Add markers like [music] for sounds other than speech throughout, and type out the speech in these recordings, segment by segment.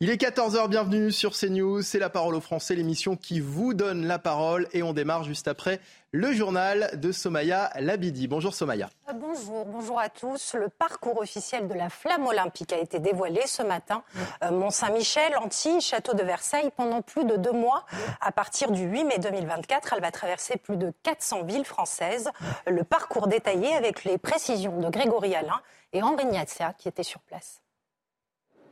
Il est 14h, bienvenue sur CNews, c'est la parole aux Français, l'émission qui vous donne la parole et on démarre juste après le journal de Somaya Labidi. Bonjour Somaya. Euh, bonjour, bonjour à tous. Le parcours officiel de la flamme olympique a été dévoilé ce matin. Euh, Mont-Saint-Michel, Antilles, Château de Versailles, pendant plus de deux mois. À partir du 8 mai 2024, elle va traverser plus de 400 villes françaises. Le parcours détaillé avec les précisions de Grégory Alain et Henri Niazia qui étaient sur place.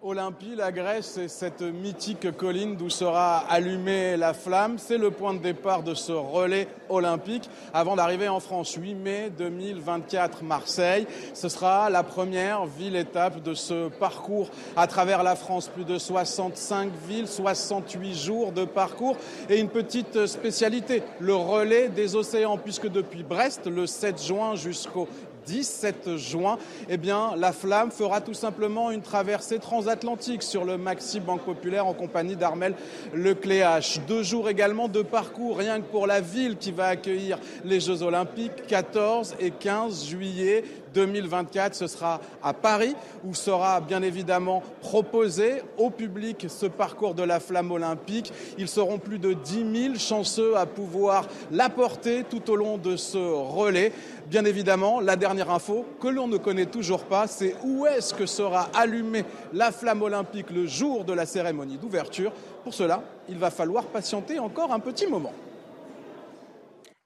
Olympie, la Grèce, c'est cette mythique colline d'où sera allumée la flamme. C'est le point de départ de ce relais olympique avant d'arriver en France. 8 mai 2024, Marseille. Ce sera la première ville-étape de ce parcours à travers la France. Plus de 65 villes, 68 jours de parcours et une petite spécialité, le relais des océans, puisque depuis Brest, le 7 juin jusqu'au 17 juin, eh bien, la flamme fera tout simplement une traversée transatlantique sur le Maxi Banque Populaire en compagnie d'Armel Lecléache. Deux jours également de parcours, rien que pour la ville qui va accueillir les Jeux Olympiques, 14 et 15 juillet 2024. Ce sera à Paris où sera bien évidemment proposé au public ce parcours de la flamme olympique. Ils seront plus de 10 000 chanceux à pouvoir l'apporter tout au long de ce relais. Bien évidemment, la dernière info que l'on ne connaît toujours pas, c'est où est-ce que sera allumée la flamme olympique le jour de la cérémonie d'ouverture. Pour cela, il va falloir patienter encore un petit moment.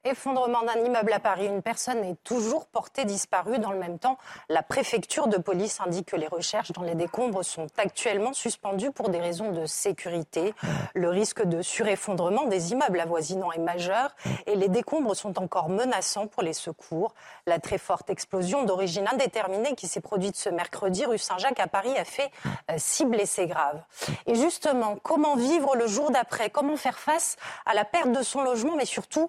Effondrement d'un immeuble à Paris, une personne est toujours portée disparue. Dans le même temps, la préfecture de police indique que les recherches dans les décombres sont actuellement suspendues pour des raisons de sécurité. Le risque de sureffondrement des immeubles avoisinants est majeur et les décombres sont encore menaçants pour les secours. La très forte explosion d'origine indéterminée qui s'est produite ce mercredi rue Saint-Jacques à Paris a fait euh, six blessés graves. Et justement, comment vivre le jour d'après? Comment faire face à la perte de son logement, mais surtout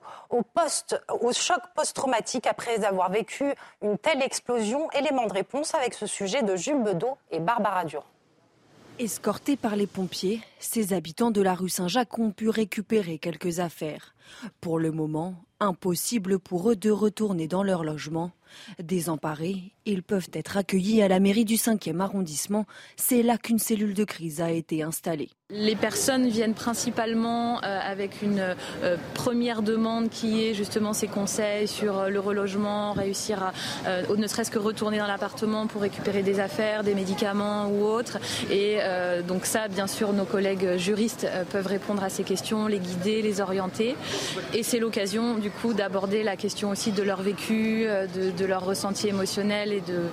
au au choc post-traumatique après avoir vécu une telle explosion Élément de réponse avec ce sujet de Jules Bedeau et Barbara Durand. Escortés par les pompiers, ces habitants de la rue Saint-Jacques ont pu récupérer quelques affaires. Pour le moment, impossible pour eux de retourner dans leur logement. Désemparés, ils peuvent être accueillis à la mairie du 5e arrondissement. C'est là qu'une cellule de crise a été installée. Les personnes viennent principalement euh, avec une euh, première demande qui est justement ces conseils sur euh, le relogement, réussir à ne serait-ce que retourner dans l'appartement pour récupérer des affaires, des médicaments ou autres. Et donc ça, bien sûr, nos collègues juristes peuvent répondre à ces questions, les guider, les orienter. Et c'est l'occasion du coup d'aborder la question aussi de leur vécu, de, leur ressenti émotionnel et de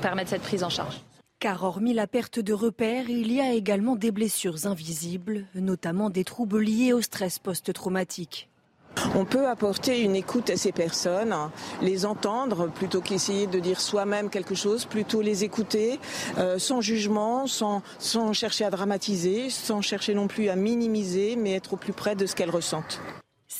permettre cette prise en charge. Car hormis la perte de repères, il y a également des blessures invisibles, notamment des troubles liés au stress post-traumatique. On peut apporter une écoute à ces personnes, les entendre plutôt qu'essayer de dire soi-même quelque chose, plutôt les écouter euh, sans jugement, sans, sans chercher à dramatiser, sans chercher non plus à minimiser, mais être au plus près de ce qu'elles ressentent.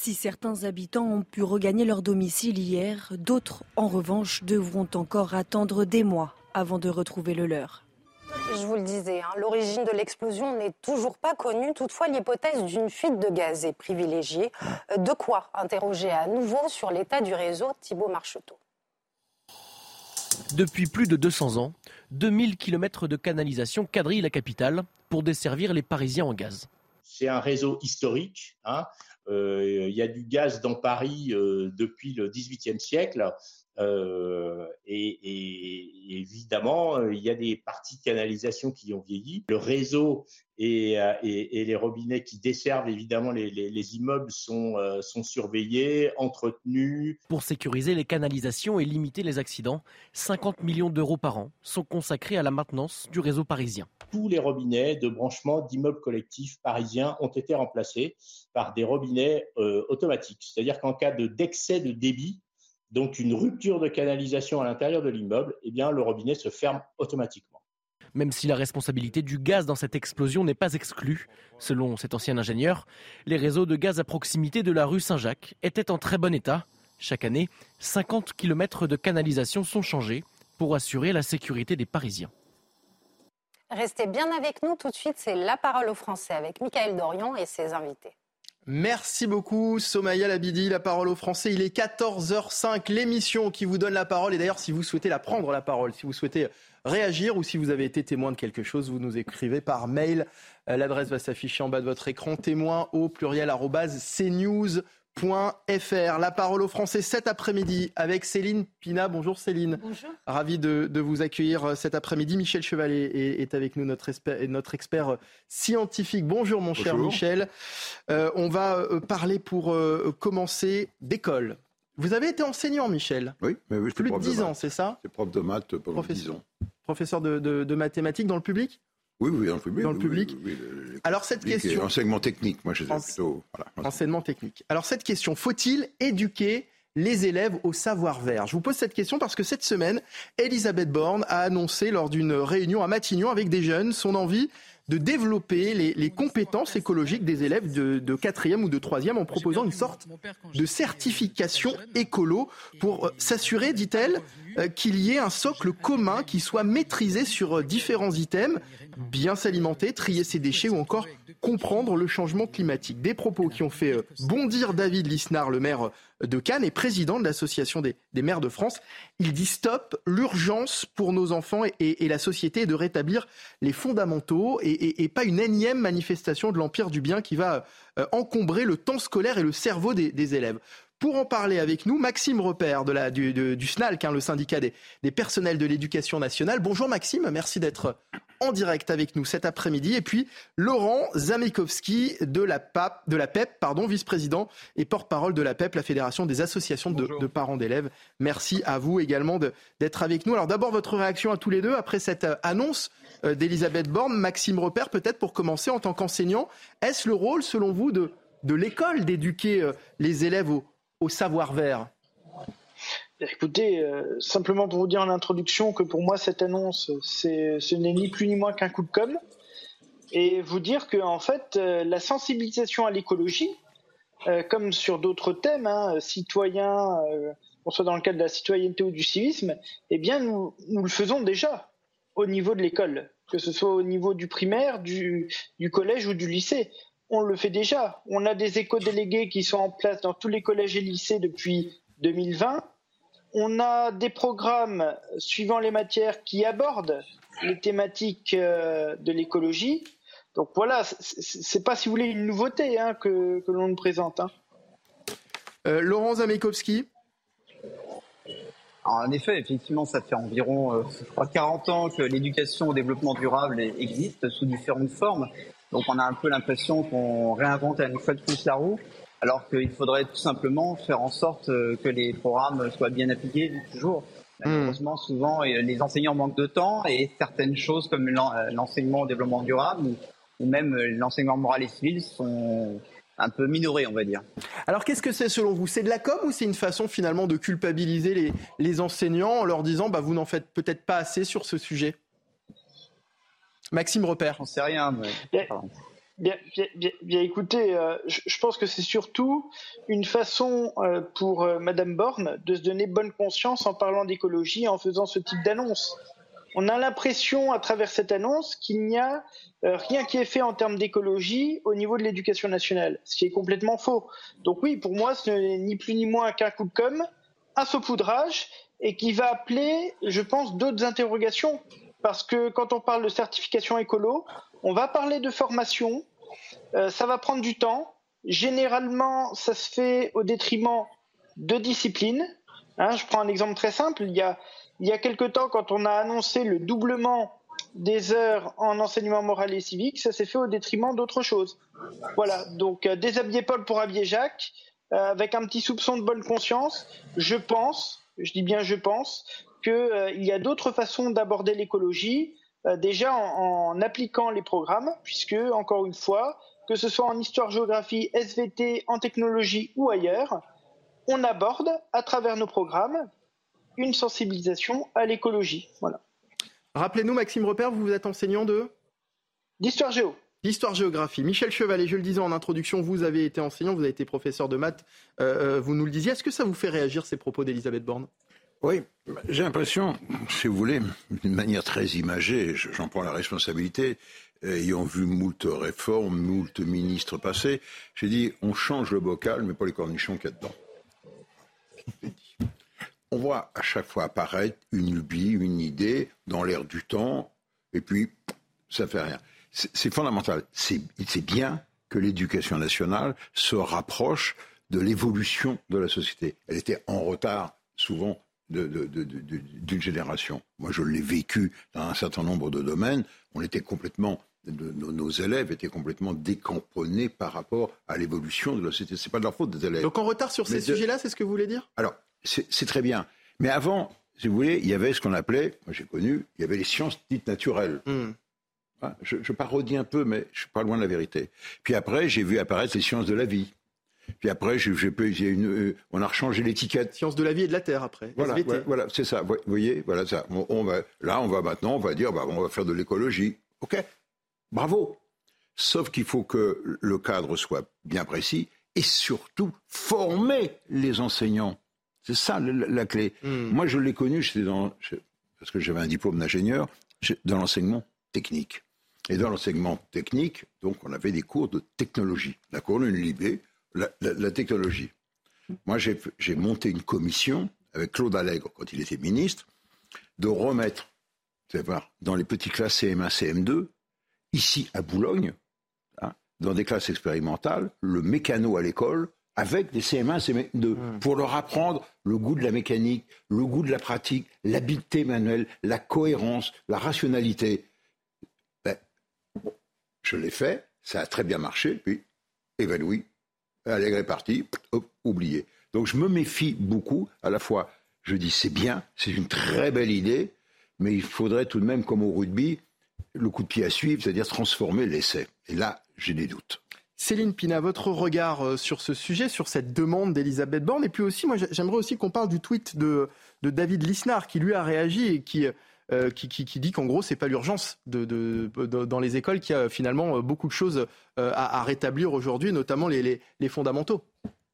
Si certains habitants ont pu regagner leur domicile hier, d'autres, en revanche, devront encore attendre des mois avant de retrouver le leur. Je vous le disais, hein, l'origine de l'explosion n'est toujours pas connue. Toutefois, l'hypothèse d'une fuite de gaz est privilégiée. Euh, de quoi interroger à nouveau sur l'état du réseau Thibault Marcheteau. Depuis plus de 200 ans, 2000 km de canalisation quadrillent la capitale pour desservir les Parisiens en gaz. C'est un réseau historique. Hein. Euh, il y a du gaz dans Paris euh, depuis le XVIIIe siècle. Euh, et, évidemment, il y a des parties de canalisation qui ont vieilli. Le réseau et, les robinets qui desservent évidemment les, immeubles sont, sont surveillés, entretenus. Pour sécuriser les canalisations et limiter les accidents, 50 millions d'euros par an sont consacrés à la maintenance du réseau parisien. Tous les robinets de branchement d'immeubles collectifs parisiens ont été remplacés par des robinets automatiques. C'est-à-dire qu'en cas d'excès de débit, donc une rupture de canalisation à l'intérieur de l'immeuble, eh bien le robinet se ferme automatiquement. Même si la responsabilité du gaz dans cette explosion n'est pas exclue, selon cet ancien ingénieur, les réseaux de gaz à proximité de la rue Saint-Jacques étaient en très bon état. Chaque année, 50 km de canalisation sont changés pour assurer la sécurité des Parisiens. Restez bien avec nous tout de suite, c'est La Parole aux Français avec Michael Dorian et ses invités. Merci beaucoup, Somaya Labidi, la parole aux Français. Il est 14h05, l'émission qui vous donne la parole. Et d'ailleurs, si vous souhaitez la prendre, la parole, si vous souhaitez réagir ou si vous avez été témoin de quelque chose, vous nous écrivez par mail. Euh, l'adresse va s'afficher en bas de votre écran, témoin au pluriel cnews .fr. La parole aux Français cet après-midi avec Céline Pina. Bonjour Céline. Bonjour. Ravi de, vous accueillir euh, cet après-midi. Michel Chevalet est, avec nous, notre expert, notre expert euh, scientifique. Bonjour mon cher Michel. Euh, on va parler pour commencer d'école. Vous avez été enseignant, Michel Oui, mais oui, Plus de 10 ans, c'est ça? C'est prof de maths pendant 10 ans. Professeur de mathématiques dans le public? Oui, oui, dans le public. Dans le public. Alors cette question. Enseignement technique, moi je plutôt. Enseignement technique. Alors cette question, faut-il éduquer les élèves au savoir-faire? Je vous pose cette question parce que cette semaine, Elisabeth Borne a annoncé lors d'une réunion à Matignon avec des jeunes son envie de développer les, compétences écologiques des élèves de, quatrième ou de troisième en proposant une sorte de certification écolo pour euh, s'assurer, dit-elle, euh, qu'il y ait un socle commun qui soit maîtrisé sur euh, différents items, bien s'alimenter, trier ses déchets ou encore comprendre le changement climatique. Des propos qui ont fait bondir David Lisnard, le maire de Cannes et président de l'Association des, maires de France. Il dit stop, l'urgence pour nos enfants et, la société est de rétablir les fondamentaux et, pas une énième manifestation de l'empire du bien qui va euh, encombrer le temps scolaire et le cerveau des élèves. Pour en parler avec nous, Maxime Repère de la, du, du SNALC, hein, le syndicat des, des personnels de l'éducation nationale. Bonjour Maxime, merci d'être en direct avec nous cet après-midi. Et puis Laurent Zamikowski de la, PAP, de la PEP, pardon, vice-président et porte-parole de la PEP, la Fédération des associations de, de parents d'élèves. Merci à vous également d'être avec nous. Alors d'abord votre réaction à tous les deux après cette euh, annonce euh, d'Elisabeth Borne. Maxime Repère, peut-être pour commencer en tant qu'enseignant, est-ce le rôle selon vous de, de l'école d'éduquer euh, les élèves au, au savoir-faire Écoutez, euh, simplement pour vous dire en introduction que pour moi cette annonce, ce n'est ni plus ni moins qu'un coup de com, et vous dire que en fait euh, la sensibilisation à l'écologie, euh, comme sur d'autres thèmes, hein, citoyens, qu'on soit dans le cadre de la citoyenneté ou du civisme, eh bien nous, le faisons déjà au niveau de l'école, que ce soit au niveau du primaire, du collège ou du lycée on le fait déjà. On a des éco-délégués qui sont en place dans tous les collèges et lycées depuis 2020. On a des programmes suivant les matières qui abordent les thématiques euh, de l'écologie. Donc voilà, c'est pas si vous voulez une nouveauté hein, que, l'on nous présente. Hein. Euh, Laurent Zamekowski en effet, effectivement, ça fait environ euh, je crois 40 ans que l'éducation au développement durable existe sous différentes formes. Donc on a un peu l'impression qu'on réinvente à une fois de plus la roue, alors qu'il faudrait tout simplement faire en sorte euh, que les programmes soient bien appliqués toujours. Hmm. Malheureusement, souvent, euh, les enseignants manquent de temps et certaines choses comme euh, l'enseignement au développement durable ou même l'enseignement moral et civil sont un peu minorés, on va dire. Alors qu'est-ce que c'est selon vous? C'est de la com ou c'est une façon finalement de culpabiliser les, les enseignants en leur disant bah, vous n'en faites peut-être pas assez sur ce sujet? Maxime Repère. J'en sais rien. Mais... Bien, bien, écoutez, euh, je, pense que c'est surtout une façon euh, pour euh, Madame Borne de se donner bonne conscience en parlant d'écologie, en faisant ce type d'annonce. On a l'impression, à travers cette annonce, qu'il n'y a rien qui est fait en termes d'écologie au niveau de l'éducation nationale, ce qui est complètement faux. Donc oui, pour moi, ce n'est ni plus ni moins qu'un coup de com', un saupoudrage, et qui va appeler, je pense, d'autres interrogations parce que quand on parle de certification écolo, on va parler de formation, euh, ça va prendre du temps. Généralement, ça se fait au détriment de disciplines. Hein, je prends un exemple très simple. Il y a, il y a quelque temps, quand on a annoncé le doublement des heures en enseignement moral et civique, ça s'est fait au détriment d'autres choses. Voilà, donc euh, déshabiller Paul pour habiller Jacques, euh, avec un petit soupçon de bonne conscience, je pense, je dis bien je pense, qu'il euh, y a d'autres façons d'aborder l'écologie, euh, déjà en, appliquant les programmes, puisque, encore une fois, que ce soit en histoire-géographie, SVT, en technologie ou ailleurs, on aborde à travers nos programmes une sensibilisation à l'écologie. Voilà. Rappelez-nous, Maxime Repère, vous êtes enseignant de D'histoire géo. D'histoire-géographie. Michel Chevalet, je le disais en introduction, vous avez été enseignant, vous avez été professeur de maths, euh, vous nous le disiez. Est-ce que ça vous fait réagir ces propos d'Elisabeth Borne? Oui, j'ai l'impression, si vous voulez, d'une manière très imagée, j'en prends la responsabilité, ayant vu moult réformes, moult ministres passer, j'ai dit on change le bocal, mais pas les cornichons qu'il y a dedans. On voit à chaque fois apparaître une lubie, une idée dans l'air du temps, et puis ça fait rien. C'est fondamental. C'est bien que l'éducation nationale se rapproche de l'évolution de la société. Elle était en retard souvent d'une génération. Moi, je l'ai vécu dans un certain nombre de domaines. On était complètement nos, élèves étaient complètement décamponnés par rapport à l'évolution de la société. C'est pas de leur faute des élèves. Donc en retard sur ces sujets-là, c'est ce que vous voulez dire? Alors, c'est très bien. Mais avant, si vous voulez, il y avait ce qu'on appelait, moi j'ai connu, il y avait les sciences dites naturelles. Hmm. Ah, je, parodie un peu, mais je suis pas loin de la vérité. Puis après, j'ai vu apparaître les sciences de la vie. Puis après, j'ai, une, euh, on a rechangé l'étiquette. Sciences de la vie et de la terre après. Voilà, voilà, c'est ça. Vous voyez, voilà ça. On, va, là, on va maintenant, on va dire, bah, on va faire de l'écologie. Ok, bravo. Sauf qu'il faut que le cadre soit bien précis et surtout former les enseignants. C'est ça la, clé. Hmm. Moi, je l'ai connu, j'étais dans, parce que j'avais un diplôme d'ingénieur, dans l'enseignement technique. Et dans l'enseignement technique, donc, on avait des cours de technologie. La colonne Libé, la, la, technologie. Moi, j'ai monté une commission avec Claude Allègre, quand il était ministre, de remettre, vous allez voir, dans les petites classes CM1, CM2, ici à Boulogne, hein, dans des classes expérimentales, le mécano à l'école avec des CM1, CM2, mmh. pour leur apprendre le goût de la mécanique, le goût de la pratique, l'habileté manuelle, la cohérence, la rationalité. Ben, je l'ai fait, ça a très bien marché, puis évanoui, Allègre est parti, oublié. Donc je me méfie beaucoup, à la fois, je dis c'est bien, c'est une très belle idée, mais il faudrait tout de même, comme au rugby, le coup de pied à suivre, c'est-à-dire transformer l'essai. Et là, j'ai des doutes. Céline Pina, votre regard euh, sur ce sujet, sur cette demande d'Elisabeth Borne, et puis aussi, moi, j'aimerais aussi qu'on parle du tweet de, David Lisnard, qui lui a réagi et qui, euh, qui, dit qu'en gros, c'est pas l'urgence dans les écoles, qu'il y a finalement beaucoup de choses euh, à, rétablir aujourd'hui, notamment les, fondamentaux.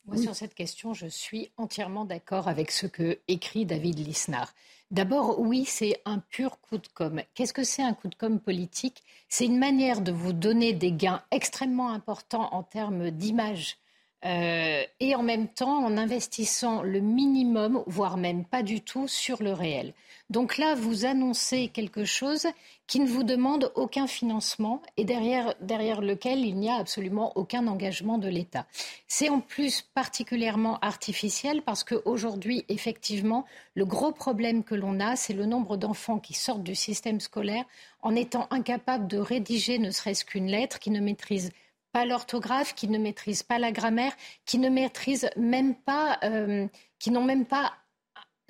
Moi, sur cette question, je suis entièrement d'accord avec ce que écrit David Lisnard. D'abord, oui, c'est un pur coup de com. Qu'est-ce que c'est un coup de com politique? C'est une manière de vous donner des gains extrêmement importants en termes d'image euh, et en même temps en investissant le minimum, voire même pas du tout, sur le réel. Donc là, vous annoncez quelque chose qui ne vous demande aucun financement et derrière, derrière lequel il n'y a absolument aucun engagement de l'État. C'est en plus particulièrement artificiel parce qu'aujourd'hui, effectivement, le gros problème que l'on a, c'est le nombre d'enfants qui sortent du système scolaire en étant incapables de rédiger ne serait-ce qu'une lettre, qui ne maîtrisent pas l'orthographe, qui ne maîtrisent pas la grammaire, qui ne maîtrisent même pas, euh, qui n'ont même pas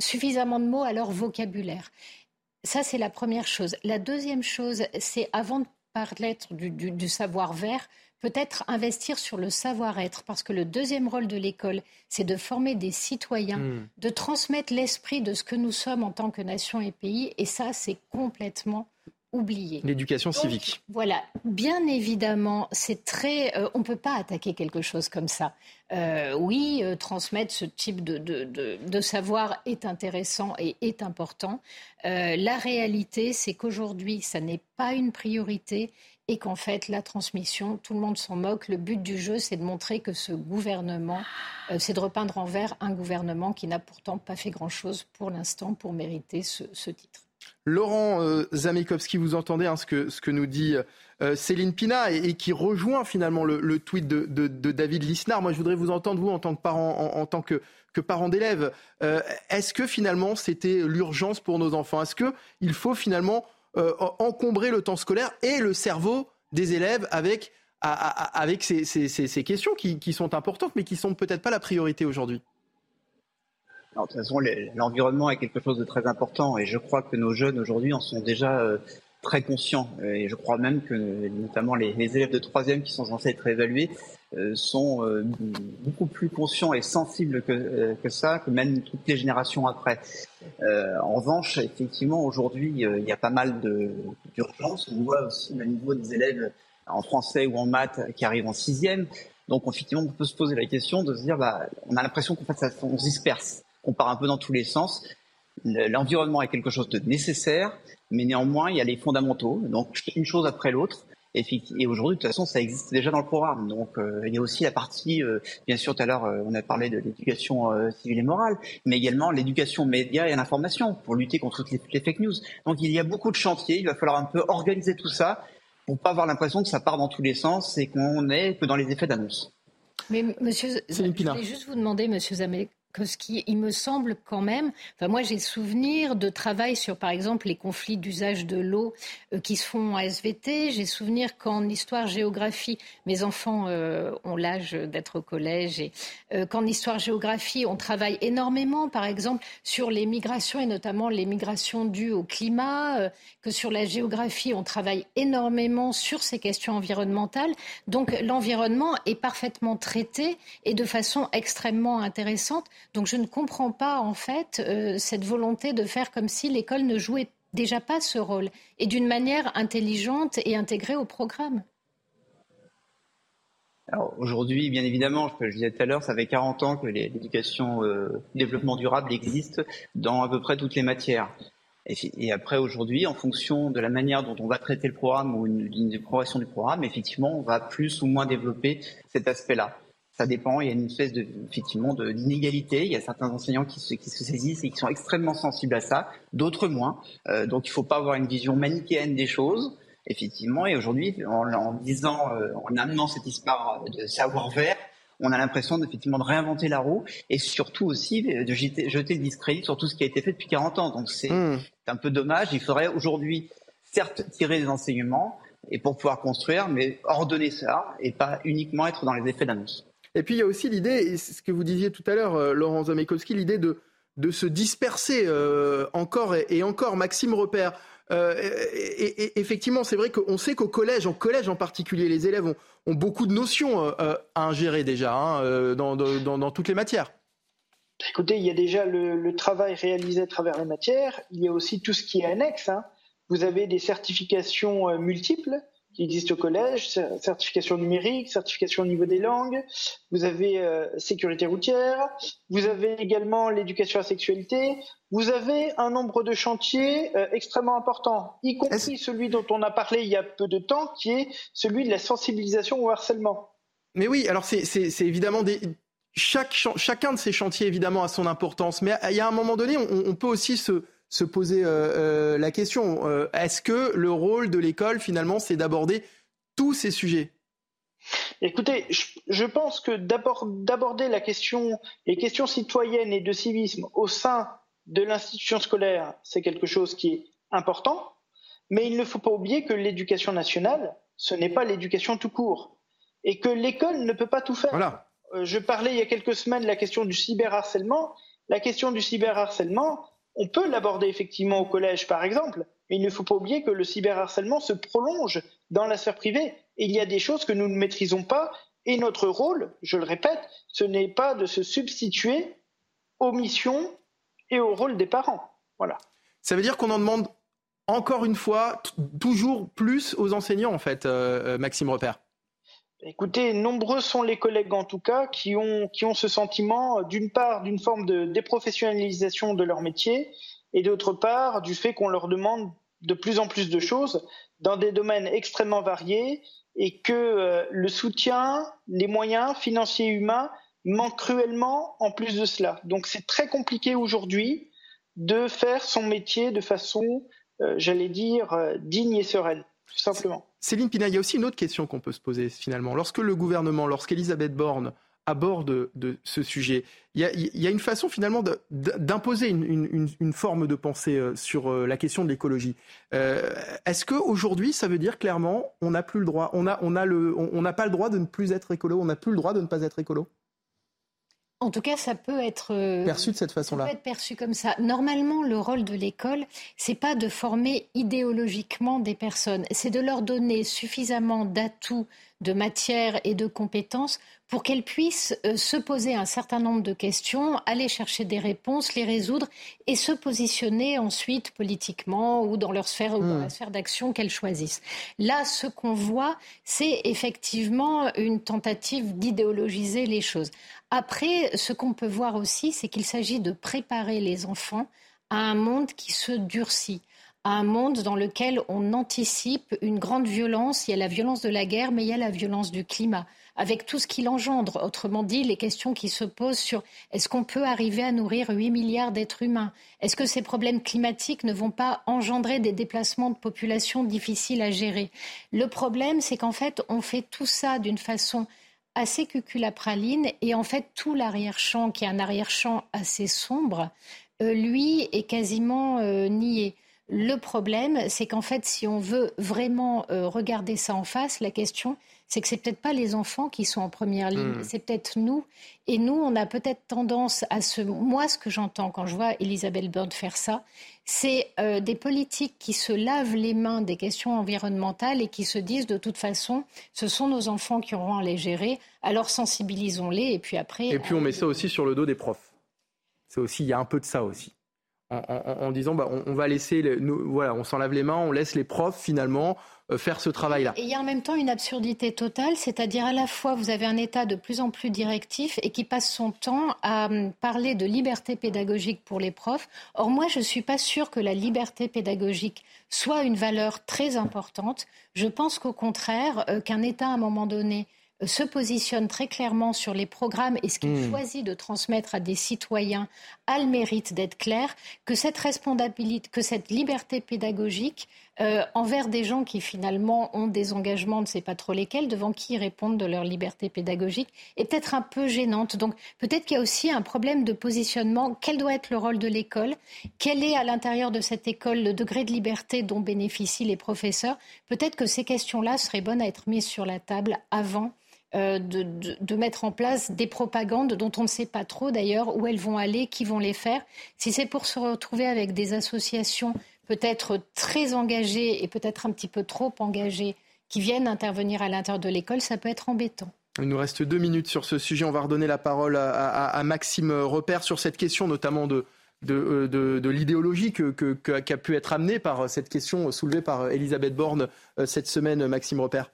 suffisamment de mots à leur vocabulaire. Ça, c'est la première chose. La deuxième chose, c'est avant de parler du, du, savoir-faire, peut-être investir sur le savoir-être, parce que le deuxième rôle de l'école, c'est de former des citoyens, hmm. de transmettre l'esprit de ce que nous sommes en tant que nation et pays, et ça, c'est complètement oublié. L'éducation civique. Voilà, bien évidemment, c'est très. Euh, on ne peut pas attaquer quelque chose comme ça. Euh, oui, euh, transmettre ce type de, de, savoir est intéressant et est important. la réalité, c'est qu'aujourd'hui, ça n'est pas une priorité et qu'en fait, la transmission, tout le monde s'en moque. Le but du jeu, c'est de montrer que ce gouvernement, c'est de repeindre en vert un gouvernement qui n'a pourtant pas fait grand-chose pour l'instant pour mériter ce titre. Laurent euh, Zamikowski, vous entendez hein, ce, que, ce, que, nous dit euh, Céline Pina et, qui rejoint finalement le, tweet de, David Lisnard. Moi, je voudrais vous entendre, vous, en tant que parent, en, tant que, parent d'élève. Euh, est-ce que finalement c'était l'urgence pour nos enfants? Est-ce qu'il faut finalement encombrer le temps scolaire et le cerveau des élèves avec, avec ces, questions qui, qui sont importantes mais qui ne sont peut-être pas la priorité aujourd'hui? De toute façon, l'environnement est quelque chose de très important et je crois que nos jeunes aujourd'hui en sont déjà euh, très conscients. Et je crois même que notamment les, élèves de troisième qui sont censés être évalués euh, sont euh, beaucoup plus conscients et sensibles que, euh, que, ça, que même toutes les générations après. en revanche, effectivement, aujourd'hui, il y a pas mal d'urgences. On voit aussi le niveau des élèves en français ou en maths qui arrivent en sixième. Donc, effectivement, on peut se poser la question de se dire, bah, on a l'impression qu'en fait, ça, on se disperse, qu'on part un peu dans tous les sens. L'environnement est quelque chose de nécessaire, mais néanmoins, il y a les fondamentaux, donc une chose après l'autre. Et, aujourd'hui, de toute façon, ça existe déjà dans le programme. Donc, euh, il y a aussi la partie, euh, bien sûr, tout à l'heure, euh, on a parlé de l'éducation civile et morale, mais également l'éducation média et l'information pour lutter contre les, les, fake news. Donc, il y a beaucoup de chantiers. Il va falloir un peu organiser tout ça pour pas avoir l'impression que ça part dans tous les sens et qu'on est que dans les effets d'annonce. Mais monsieur, je voulais juste vous demander, monsieur Zamé, que ce qui, il me semble quand même, enfin moi j'ai souvenir de travail sur par exemple les conflits d'usage de l'eau euh, qui se font à SVT. J'ai souvenir qu'en histoire-géographie, mes enfants euh, ont l'âge d'être au collège et euh, qu'en histoire-géographie, on travaille énormément par exemple sur les migrations et notamment les migrations dues au climat, que sur la géographie, on travaille énormément sur ces questions environnementales. Donc l'environnement est parfaitement traité et de façon extrêmement intéressante. Donc je ne comprends pas en fait euh, cette volonté de faire comme si l'école ne jouait déjà pas ce rôle et d'une manière intelligente et intégrée au programme. Alors aujourd'hui, bien évidemment, je disais tout à l'heure, ça fait 40 ans que l'éducation euh, développement durable existe dans à peu près toutes les matières. Et, après, aujourd'hui, en fonction de la manière dont on va traiter le programme ou d'une progression du programme, effectivement, on va plus ou moins développer cet aspect-là ça dépend. Il y a une espèce de, effectivement d'inégalité. Il y a certains enseignants qui se, qui se, saisissent et qui sont extrêmement sensibles à ça, d'autres moins. Euh, donc il ne faut pas avoir une vision manichéenne des choses, effectivement. Et aujourd'hui, en, disant, euh, en amenant cette histoire de savoir vert, on a l'impression effectivement de réinventer la roue et surtout aussi de jeter, jeter, le discrédit sur tout ce qui a été fait depuis 40 ans. Donc c'est mmh. un peu dommage. Il faudrait aujourd'hui, certes, tirer des enseignements et pour pouvoir construire, mais ordonner ça et pas uniquement être dans les effets d'annonce. Et puis il y a aussi l'idée, ce que vous disiez tout à l'heure, euh, Laurent Zamekowski, l'idée de, de se disperser euh, encore et, encore. Maxime Repère, euh, et, effectivement, c'est vrai qu'on sait qu'au collège, en collège en particulier, les élèves ont, ont beaucoup de notions à ingérer déjà hein, dans, dans, toutes les matières. Écoutez, il y a déjà le, le, travail réalisé à travers les matières, il y a aussi tout ce qui est annexe. Hein. Vous avez des certifications multiples qui existe au collège, certification numérique, certification au niveau des langues, vous avez euh, sécurité routière, vous avez également l'éducation à la sexualité, vous avez un nombre de chantiers euh, extrêmement important, y compris celui dont on a parlé il y a peu de temps, qui est celui de la sensibilisation au harcèlement. Mais oui, alors c'est évidemment des... Chaque, chacun de ces chantiers évidemment a son importance, mais il y a un moment donné, on, on peut aussi se, se poser euh, euh, la question. Euh, est-ce que le rôle de l'école, finalement, c'est d'aborder tous ces sujets? Écoutez, je, pense que d'aborder la question, les questions citoyennes et de civisme au sein de l'institution scolaire, c'est quelque chose qui est important, mais il ne faut pas oublier que l'éducation nationale, ce n'est pas l'éducation tout court, et que l'école ne peut pas tout faire. je parlais il y a quelques semaines de la question du cyberharcèlement. La question du cyberharcèlement, on peut l'aborder effectivement au collège, par exemple, mais il ne faut pas oublier que le cyberharcèlement se prolonge dans la sphère privée. Et il y a des choses que nous ne maîtrisons pas. Et notre rôle, je le répète, ce n'est pas de se substituer aux missions et au rôle des parents. Voilà. Ça veut dire qu'on en demande encore une fois toujours plus aux enseignants, en fait, euh, euh, Maxime Repère? Écoutez, nombreux sont les collègues en tout cas qui ont, qui ont ce sentiment euh, d'une part d'une forme de déprofessionnalisation de leur métier et d'autre part du fait qu'on leur demande de plus en plus de choses dans des domaines extrêmement variés et que euh, le soutien, les moyens financiers et humains manquent cruellement en plus de cela. Donc c'est très compliqué aujourd'hui de faire son métier de façon, euh, j'allais dire, digne et sereine, Céline Pina, il y a aussi une autre question qu'on peut se poser finalement. Lorsque le gouvernement, lorsqu'Elisabeth Borne aborde de ce sujet, il y, a, une façon finalement d'imposer une, forme de pensée euh, sur euh, la question de l'écologie. Euh, est-ce qu'aujourd'hui, ça veut dire clairement on n'a plus le droit, on n'a on a on, pas le droit de ne plus être écolo, on n'a plus le droit de ne pas être écolo? En tout cas, ça peut être euh, perçu de cette façon-là. Ça peut être perçu comme ça. Normalement, le rôle de l'école, c'est pas de former idéologiquement des personnes, c'est de leur donner suffisamment d'atouts, de matière et de compétences pour qu'elles puissent euh, se poser un certain nombre de questions, aller chercher des réponses, les résoudre et se positionner ensuite politiquement ou dans leur sphère ou dans la hmm. sphère d'action qu'elles choisissent. Là, ce qu'on voit, c'est effectivement une tentative d'idéologiser les choses. Après, ce qu'on peut voir aussi, c'est qu'il s'agit de préparer les enfants à un monde qui se durcit à un monde dans lequel on anticipe une grande violence. Il y a la violence de la guerre, mais il y a la violence du climat avec tout ce qu'il engendre. Autrement dit, les questions qui se posent sur est-ce qu'on peut arriver à nourrir 8 milliards d'êtres humains? Est-ce que ces problèmes climatiques ne vont pas engendrer des déplacements de population difficiles à gérer? Le problème, c'est qu'en fait, on fait tout ça d'une façon assez cuculapraline et en fait, tout l'arrière-champ, qui est un arrière-champ assez sombre, euh, lui est quasiment euh, nié. Le problème, c'est qu'en fait, si on veut vraiment euh, regarder ça en face, la question, c'est que c'est peut-être pas les enfants qui sont en première ligne, hmm. c'est peut-être nous. Et nous, on a peut-être tendance à se. Moi, ce que j'entends quand je vois Elisabeth Borne faire ça, c'est euh, des politiques qui se lavent les mains des questions environnementales et qui se disent de toute façon, ce sont nos enfants qui auront à les gérer, alors sensibilisons-les et puis après. Et puis on met ça aussi sur le dos des profs. C'est aussi, il y a un peu de ça aussi en, disant bah, on, va laisser, voilà, on s'en lave les mains, on laisse les profs finalement euh, faire ce travail-là. Et il y a en même temps une absurdité totale, c'est-à-dire à la fois vous avez un État de plus en plus directif et qui passe son temps à hum, parler de liberté pédagogique pour les profs. Or moi je ne suis pas sûre que la liberté pédagogique soit une valeur très importante. Je pense qu'au contraire, euh, qu'un État à un moment donné se positionne très clairement sur les programmes et ce qu'il hmm. choisit de transmettre à des citoyens a le mérite d'être clair, que cette responsabilité, que cette liberté pédagogique euh, envers des gens qui finalement ont des engagements, on ne sait pas trop lesquels, devant qui répondent de leur liberté pédagogique, est peut-être un peu gênante. Donc peut-être qu'il y a aussi un problème de positionnement. Quel doit être le rôle de l'école? Quel est à l'intérieur de cette école le degré de liberté dont bénéficient les professeurs? Peut-être que ces questions-là seraient bonnes à être mises sur la table avant euh, de, mettre en place des propagandes dont on ne sait pas trop d'ailleurs où elles vont aller, qui vont les faire. Si c'est pour se retrouver avec des associations peut-être très engagées et peut-être un petit peu trop engagées qui viennent intervenir à l'intérieur de l'école, ça peut être embêtant. Il nous reste deux minutes sur ce sujet. On va redonner la parole à, Maxime Repère sur cette question, notamment de, euh, l'idéologie qui a pu être amenée par cette question soulevée par Elisabeth Borne euh, cette semaine, Maxime Repère.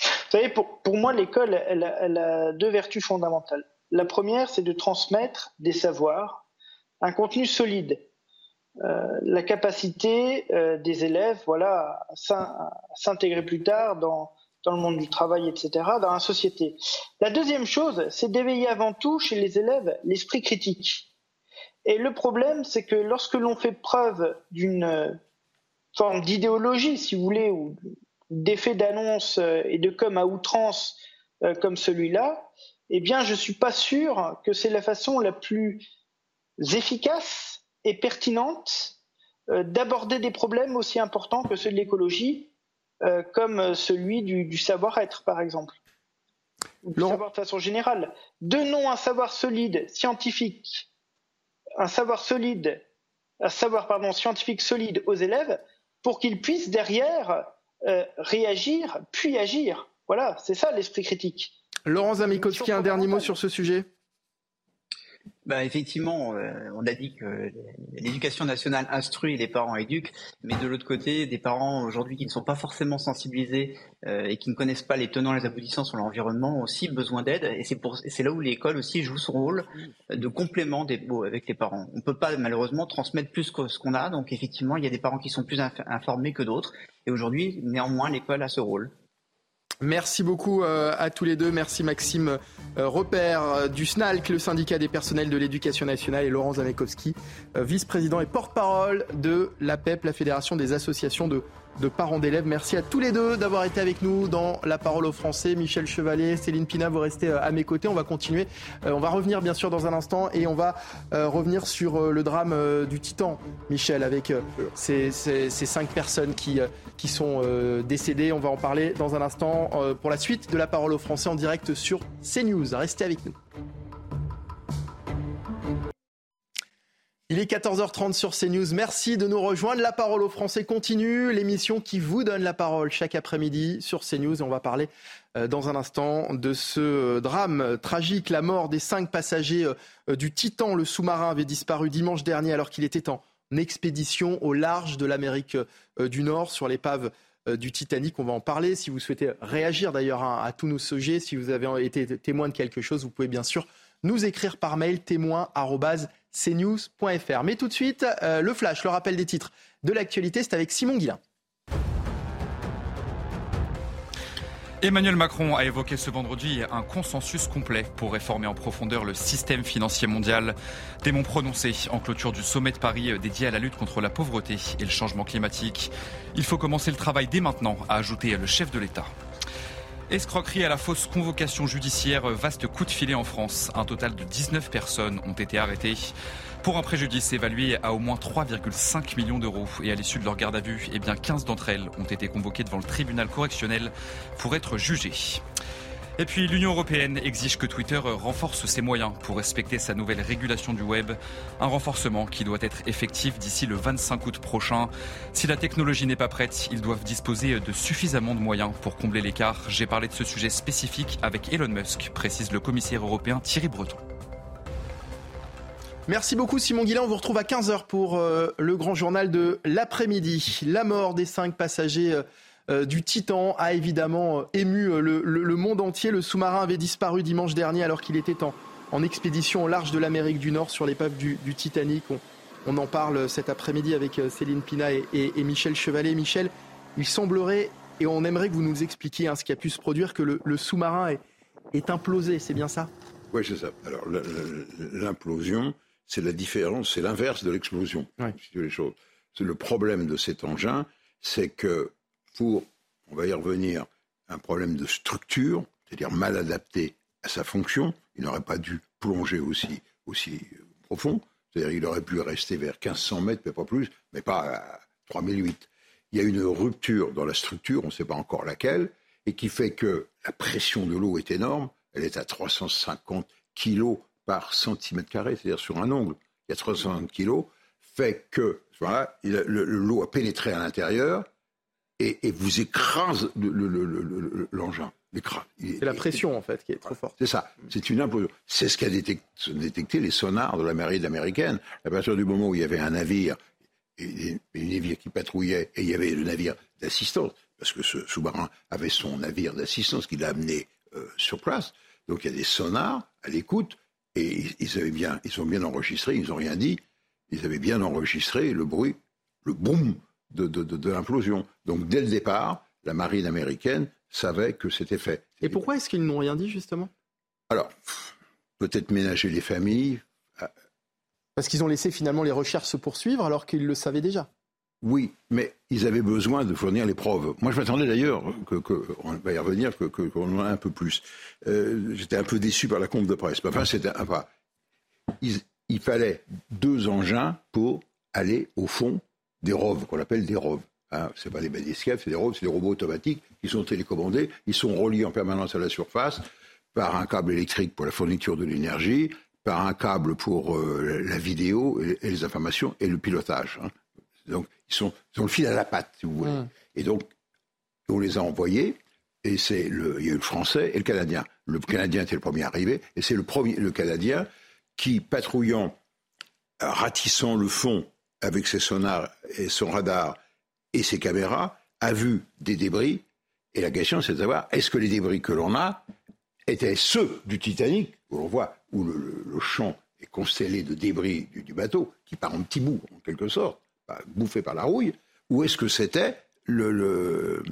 Vous savez, pour, moi, l'école, elle, a deux vertus fondamentales. La première, c'est de transmettre des savoirs, un contenu solide, euh, la capacité euh, des élèves, voilà, à s'intégrer plus tard dans, dans le monde du travail, etc., dans la société. La deuxième chose, c'est d'éveiller avant tout chez les élèves l'esprit critique. Et le problème, c'est que lorsque l'on fait preuve d'une forme d'idéologie, si vous voulez, ou d'effets d'annonce euh, et de com à outrance euh, comme celui-là, eh bien, je ne suis pas sûr que c'est la façon la plus efficace et pertinente euh, d'aborder des problèmes aussi importants que ceux de l'écologie, comme celui du, savoir-être, par exemple. Ou du savoir de façon générale. Donnons un savoir solide, scientifique, un savoir solide, un savoir pardon, scientifique solide aux élèves pour qu'ils puissent derrière euh, réagir puis agir. Voilà, c'est ça l'esprit critique. Laurent Zamikowski, un dernier mot sur ce sujet? Bah, effectivement, euh, on a dit que l'éducation nationale instruit, les parents éduquent, mais de l'autre côté, des parents aujourd'hui qui ne sont pas forcément sensibilisés euh, et qui ne connaissent pas les tenants et les aboutissants sur l'environnement ont aussi besoin d'aide, et c'est là où l'école aussi joue son rôle de complément avec les parents. On ne peut pas malheureusement transmettre plus que ce qu'on a, donc effectivement, il y a des parents qui sont plus informés que d'autres, et aujourd'hui, néanmoins, l'école a ce rôle. Merci beaucoup euh, à tous les deux. Merci Maxime euh, Repère euh, du SNALC, le syndicat des personnels de l'éducation nationale, et Laurent Zamekowski, vice-président et porte-parole de l'APEP, la Fédération des associations de de parents d'élèves. Merci à tous les deux d'avoir été avec nous dans La Parole aux Français. Michel Chevalier, Céline Pina, vous restez euh, à mes côtés. On va continuer. Euh, on va revenir bien sûr dans un instant et on va euh, revenir sur le drame du Titan, Michel, avec ces, cinq personnes qui, qui sont décédées. On va en parler dans un instant pour la suite de La Parole aux Français en direct sur CNews. Restez avec nous. Est 14h30 sur CNews. Merci de nous rejoindre. La parole aux Français continue. L'émission qui vous donne la parole chaque après-midi sur CNews. Et on va parler euh, dans un instant de ce drame tragique, la mort des cinq passagers euh, du Titan. Le sous-marin avait disparu dimanche dernier alors qu'il était en expédition au large de l'Amérique euh, du Nord sur l'épave du Titanic. On va en parler. Si vous souhaitez réagir d'ailleurs à, tous nos sujets, si vous avez été témoin de quelque chose, vous pouvez bien sûr nous écrire par mail témoin.cnews.fr. Mais tout de suite, le flash, le rappel des titres de l'actualité, c'est avec Simon Guillain. Emmanuel Macron a évoqué ce vendredi un consensus complet pour réformer en profondeur le système financier mondial. Des mots en clôture du sommet de Paris dédié à la lutte contre la pauvreté et le changement climatique. Il faut commencer le travail dès maintenant, a ajouté le chef de l'État. Escroquerie à la fausse convocation judiciaire, vaste coup de filet en France. Un total de 19 personnes ont été arrêtées pour un préjudice évalué à au moins 3,5 millions d'euros. Et à l'issue de leur garde à vue, eh bien 15 d'entre elles ont été convoquées devant le tribunal correctionnel pour être jugées. Et puis l'Union européenne exige que Twitter renforce ses moyens pour respecter sa nouvelle régulation du web. Un renforcement qui doit être effectif d'ici le 25 août prochain. Si la technologie n'est pas prête, ils doivent disposer de suffisamment de moyens pour combler l'écart. J'ai parlé de ce sujet spécifique avec Elon Musk, précise le commissaire européen Thierry Breton. Merci beaucoup Simon Guillain. On vous retrouve à 15h pour euh, le grand journal de l'après-midi. La mort des cinq passagers euh, du Titan a évidemment ému le, monde entier. Le sous-marin avait disparu dimanche dernier alors qu'il était en, expédition au large de l'Amérique du Nord sur l'épave du, Titanic. On, en parle cet après-midi avec Céline Pina et, Michel Chevalet. Michel, il semblerait, et on aimerait que vous nous expliquiez hein, ce qui a pu se produire, que le, sous-marin est, est implosé, c'est bien ça? Oui, c'est ça. Alors l'implosion, c'est la différence, c'est l'inverse de l'explosion. les choses. Le problème de cet engin, c'est que pour, on va y revenir, un problème de structure, c'est-à-dire mal adapté à sa fonction, il n'aurait pas dû plonger aussi, profond. C'est-à-dire qu'il aurait pu rester vers 1500 mètres, mais pas plus, mais pas à 3008. Il y a une rupture dans la structure, on ne sait pas encore laquelle, et qui fait que la pression de l'eau est énorme. Elle est à 350 kilos par centimètre carré, c'est-à-dire sur un ongle, il y a 360 kilos, fait que l'eau a pénétré à l'intérieur et, vous écrase l'engin. c'est la pression en fait qui est trop forte. C'est ça, c'est une implosion. C'est ce qu'a détecté, les sonars de la marine américaine. À partir du moment où il y avait un navire, et, un navire qui patrouillait, et il y avait le navire d'assistance, parce que ce sous-marin avait son navire d'assistance qui l'a amené euh, sur place. Donc il y a des sonars à l'écoute et ils, avaient bien, ils ont bien enregistré, ils n'ont rien dit, ils avaient bien enregistré le bruit, le boom de, de, l'implosion. Donc dès le départ, la marine américaine savait que c'était fait. Et pourquoi est-ce qu'ils n'ont rien dit justement? Alors, peut-être ménager les familles. Parce qu'ils ont laissé finalement les recherches se poursuivre alors qu'ils le savaient déjà. Oui, mais ils avaient besoin de fournir les preuves. Moi, je m'attendais d'ailleurs, que, on va y revenir, qu'on que, en ait un peu plus. Euh, j'étais un peu déçu par la compte de presse. Enfin, c'était enfin, il, il, fallait deux engins pour aller au fond des roves, qu'on appelle des roves. Hein, c'est pas des badiscaves, c'est des roves, c'est des robots automatiques qui sont télécommandés. Ils sont reliés en permanence à la surface par un câble électrique pour la fourniture de l'énergie, par un câble pour euh, la vidéo et, les informations et le pilotage. Hein. Donc, ils, sont, ont le fil à la patte, si vous voulez. Mmh. Et donc, on les a envoyés, et c'est le, il y a eu le français et le canadien. Le canadien était le premier arrivé, et c'est le premier, le canadien qui, patrouillant, ratissant le fond avec ses sonars et son radar et ses caméras, a vu des débris. Et la question, c'est de savoir, est-ce que les débris que l'on a étaient ceux du Titanic, où l'on voit, où le, champ est constellé de débris du, du, bateau, qui part en petits bouts, en quelque sorte, bouffé par la rouille, ou est-ce que c'était le,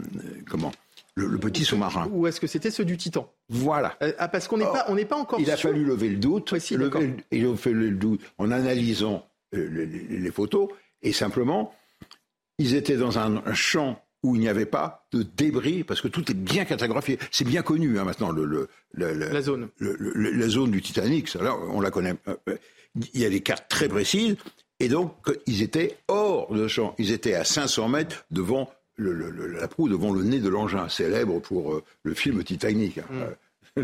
comment le, petit sous-marin? Ou est-ce que c'était ceux du Titan? Voilà. Euh, ah, parce qu'on n'est pas, on n'est pas encore. Il a fallu lever le doute. il a fait le doute en analysant euh, les, photos et simplement, ils étaient dans un, champ où il n'y avait pas de débris, parce que tout est bien cartographié. C'est bien connu hein, maintenant, le, la zone. la zone du Titanic, ça, on la connaît. Euh, il y a des cartes très précises, et donc, ils étaient hors de champ. Ils étaient à 500 mètres devant la proue, devant le nez de l'engin, célèbre pour euh, le film Titanic. Hein. Mm.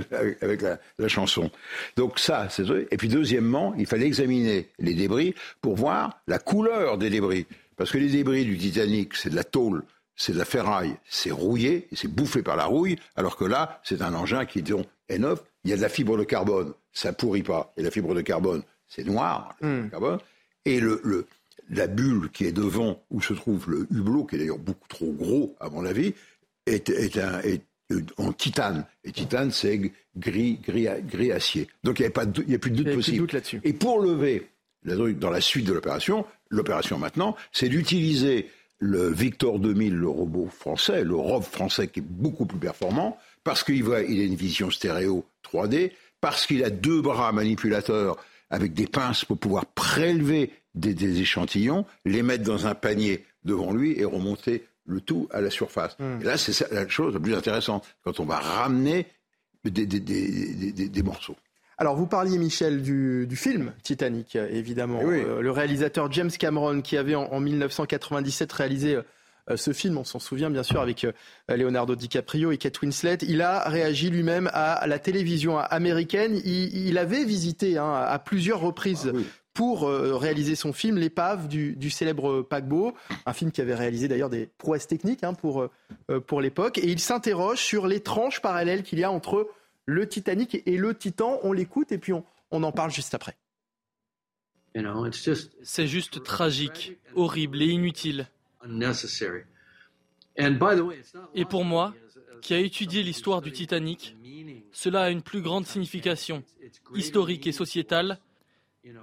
[laughs] avec la, chanson. Donc ça, c'est Et puis deuxièmement, il fallait examiner les débris pour voir la couleur des débris. Parce que les débris du Titanic, c'est de la tôle, c'est de la ferraille, c'est rouillé, c'est bouffé par la rouille, alors que là, c'est un engin qui est neuf. Il y a de la fibre de carbone, ça pourrit pas. Et la fibre de carbone, c'est noir, hmm. carbone. Et le, la bulle qui est devant, où se trouve le hublot, qui est d'ailleurs beaucoup trop gros, à mon avis, est, est, un, est en titane. Et titane, c'est gris, gris, gris acier. Donc il n'y a, plus de doute possible. Et pour lever, dans la suite de l'opération, l'opération maintenant, c'est d'utiliser le Victor 2000, le robot français, le ROV français qui est beaucoup plus performant, parce qu'il il a une vision stéréo 3D, parce qu'il a deux bras manipulateurs avec des pinces pour pouvoir prélever des, échantillons, les mettre dans un panier devant lui et remonter le tout à la surface. Hmm. Et là, c'est la chose la plus intéressante, quand on va ramener des, morceaux. Alors, vous parliez, Michel, du, film Titanic, évidemment. Eh euh, le réalisateur James Cameron, qui avait en, 1997 réalisé euh, ce film, on s'en souvient bien sûr, avec euh, Leonardo DiCaprio et Kate Winslet, il a réagi lui-même à la télévision américaine. Il, avait visité hein, à plusieurs reprises ah pour euh, réaliser son film, L'épave du, célèbre paquebot, un film qui avait réalisé d'ailleurs des prouesses techniques hein, pour, euh, euh, pour l'époque. Et il s'interroge sur l'étrange parallèle qu'il y a entre le Titanic et le Titan. On l'écoute et puis on, en parle juste après. C'est juste tragique, horrible et inutile. Et pour moi, qui a étudié l'histoire du Titanic, cela a une plus grande signification historique et sociétale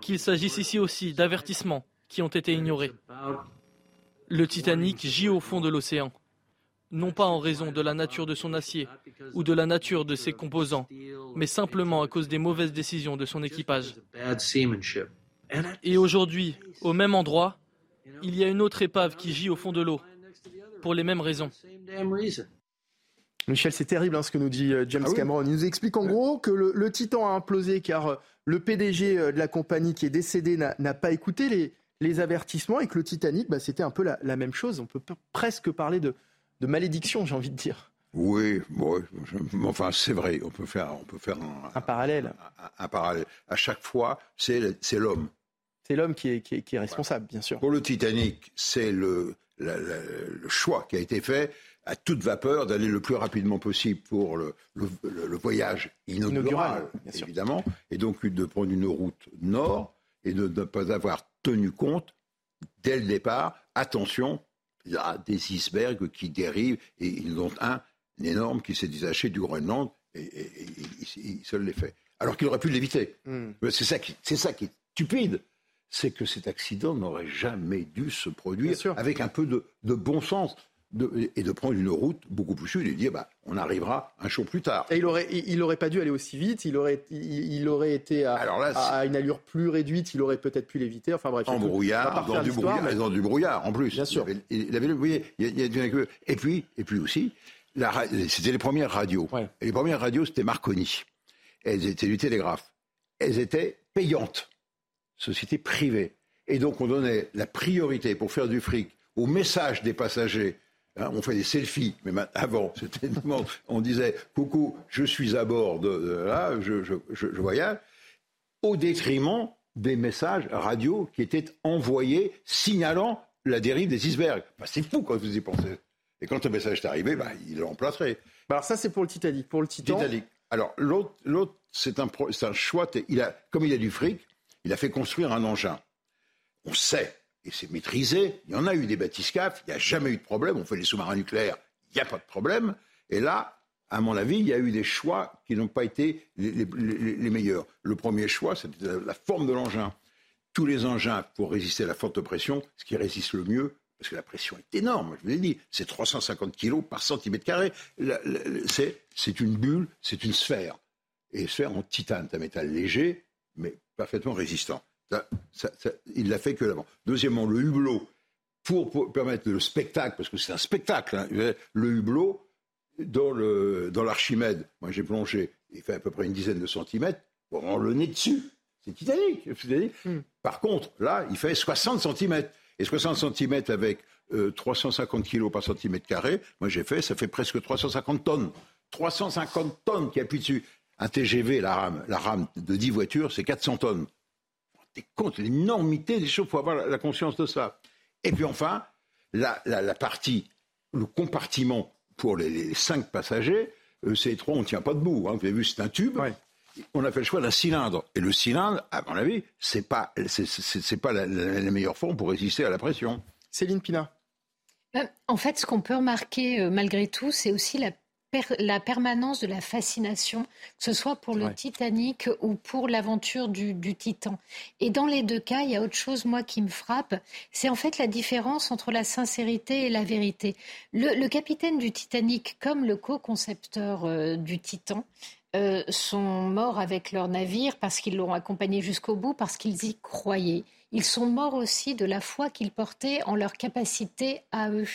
qu'il s'agisse ici aussi d'avertissements qui ont été ignorés. Le Titanic gît au fond de l'océan, non pas en raison de la nature de son acier ou de la nature de ses composants, mais simplement à cause des mauvaises décisions de son équipage. Et aujourd'hui, au même endroit, il y a une autre épave qui gît au fond de l'eau, pour les mêmes raisons. Michel, c'est terrible hein, ce que nous dit euh, James ah Cameron. Il nous explique en gros que le, Titan a implosé car euh, le PDG euh, de la compagnie qui est décédé n'a pas écouté les, avertissements et que le Titanic, bah, c'était un peu la, même chose. On peut presque parler de, malédiction, j'ai envie de dire. Oui, enfin c'est vrai, on peut faire, on peut faire un, parallèle. Un, parallèle. À chaque fois, c'est l'homme. C'est l'homme qui est, qui, est, responsable, bien sûr. Pour le Titanic, c'est le, le choix qui a été fait à toute vapeur d'aller le plus rapidement possible pour le, voyage inaugural, évidemment, et donc de prendre une route nord et de ne pas avoir tenu compte dès le départ, attention, il y a des icebergs qui dérivent, et ils ont un, énorme qui s'est détaché du Groenland, et, il seul l'est fait. Alors qu'il aurait pu l'éviter. Hmm. C'est ça, qui, ça qui est stupide c'est que cet accident n'aurait jamais dû se produire avec un peu de bon sens et de prendre une route beaucoup plus sud et de dire bah, on arrivera un jour plus tard. Et il aurait, il, aurait pas dû aller aussi vite, il aurait, il, aurait été à, à, une allure plus réduite, il aurait peut-être pu l'éviter. Enfin bref. En brouillard, dans du brouillard, dans du brouillard en plus. Bien sûr. Il avait, il et puis, et puis aussi, c'était les premières radios. Et les premières radios, c'était Marconi. Elles étaient du télégraphe. Elles étaient payantes, société privée. Et donc on donnait la priorité pour faire du fric au message des passagers Hein, on fait des selfies, mais avant, [laughs] c'était on disait coucou, je suis à bord de, là, je, voyage, au détriment des messages radio qui étaient envoyés signalant la dérive des icebergs. Bah, c'est fou quand vous y pensez. Et quand un message est arrivé, bah, il le remplacerait. Bah, alors ça, c'est pour le Titanic. Pour le Titan. Titanic. Alors l'autre, l'autre, c'est un, un choix. Il a, comme il a du fric, il a fait construire un engin. On sait et c'est maîtrisé. Il y en a eu des bathyscaphes, il n'y a jamais eu de problème. On fait des sous-marins nucléaires, il n'y a pas de problème. Et là, à mon avis, il y a eu des choix qui n'ont pas été les, meilleurs. Le premier choix, c'était la, forme de l'engin. Tous les engins, pour résister à la forte pression, ce qui résiste le mieux, parce que la pression est énorme, je vous l'ai dit, c'est 350 kg par centimètre carré. C'est une bulle, c'est une sphère. Et sphère en titane, un métal léger, mais parfaitement résistant il l'a fait que l'avant. Deuxièmement, le hublot, pour, permettre le spectacle, parce que c'est un spectacle, hein, le hublot, dans l'Archimède, moi j'ai plongé, il fait à peu près une dizaine de centimètres, pour rendre le nez dessus. C'est Titanic. Hmm. Par contre, là, il fait 60 centimètres. Et 60 centimètres avec 350 euh, kilos par centimètre carré, moi j'ai fait, ça fait presque 350 tonnes. 350 tonnes qui appuient dessus. Un TGV, la rame, la rame de 10 voitures, c'est 400 tonnes. T'es compte l'énormité des choses, il faut avoir la, conscience de ça. Et puis enfin, la, partie, le compartiment pour les, 5 passagers, euh, c'est trop, on ne tient pas debout. Hein. Vous avez vu, c'est un tube. On a fait le choix d'un cylindre. Et le cylindre, à mon avis, c'est pas, c'est, pas la, meilleure forme pour résister à la pression. Céline Pina. Euh, en fait, ce qu'on peut remarquer euh, malgré tout, c'est aussi la la permanence de la fascination, que ce soit pour le Titanic ou pour l'aventure du, Titan. Et dans les deux cas, il y a autre chose, moi, qui me frappe, c'est en fait la différence entre la sincérité et la vérité. Le, capitaine du Titanic, comme le co-concepteur euh, du Titan, euh, sont morts avec leur navire parce qu'ils l'ont accompagné jusqu'au bout, parce qu'ils y croyaient. Ils sont morts aussi de la foi qu'ils portaient en leur capacité à eux.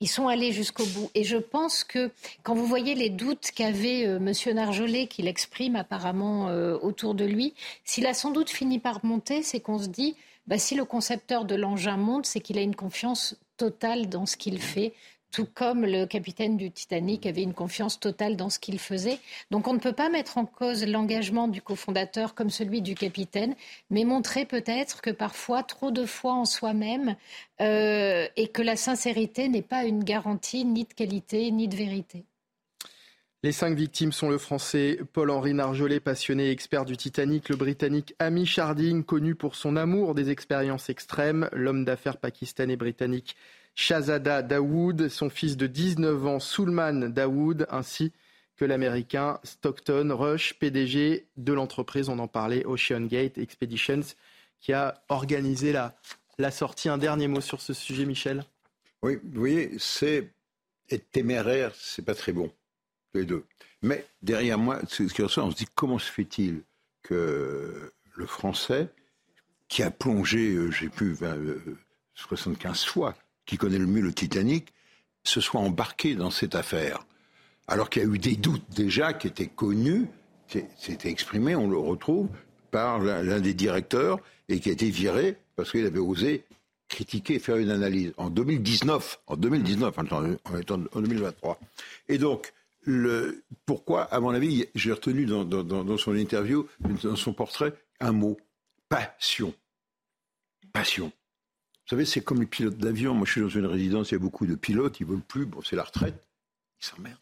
Ils sont allés jusqu'au bout. Et je pense que quand vous voyez les doutes qu'avait euh, M. Narjolet, qu'il exprime apparemment euh, autour de lui, s'il a sans doute fini par monter, c'est qu'on se dit, bah, si le concepteur de l'engin monte, c'est qu'il a une confiance totale dans ce qu'il fait tout comme le capitaine du Titanic avait une confiance totale dans ce qu'il faisait. Donc on ne peut pas mettre en cause l'engagement du cofondateur comme celui du capitaine, mais montrer peut-être que parfois trop de foi en soi-même euh, et que la sincérité n'est pas une garantie ni de qualité ni de vérité. Les cinq victimes sont le français Paul-Henri Narjolet, passionné et expert du Titanic, le britannique Amy Charding, connu pour son amour des expériences extrêmes, l'homme d'affaires pakistanais-britannique Shahzada Dawood, son fils de 19 ans Sulman Dawood, ainsi que l'américain Stockton Rush, PDG de l'entreprise, on en parlait, Ocean Gate Expeditions, qui a organisé la, sortie. Un dernier mot sur ce sujet, Michel Oui, vous voyez, c'est être téméraire, c'est pas très bon, les deux. Mais derrière moi, ce qui ressort, on se dit comment se fait-il que le français, qui a plongé, j'ai plus, 75 fois qui connaît le mieux le Titanic, se soit embarqué dans cette affaire. Alors qu'il y a eu des doutes déjà qui étaient connus, c'était exprimé, on le retrouve, par l'un des directeurs et qui a été viré parce qu'il avait osé critiquer faire une analyse en 2019, en 2019, en étant en 2023. Et donc, le, pourquoi, à mon avis, j'ai retenu dans, dans, son interview, dans son portrait, un mot passion. Passion. Vous savez, c'est comme les pilotes d'avion. Moi, je suis dans une résidence, il y a beaucoup de pilotes, ils ne veulent plus. Bon, c'est la retraite. Ils s'emmerdent.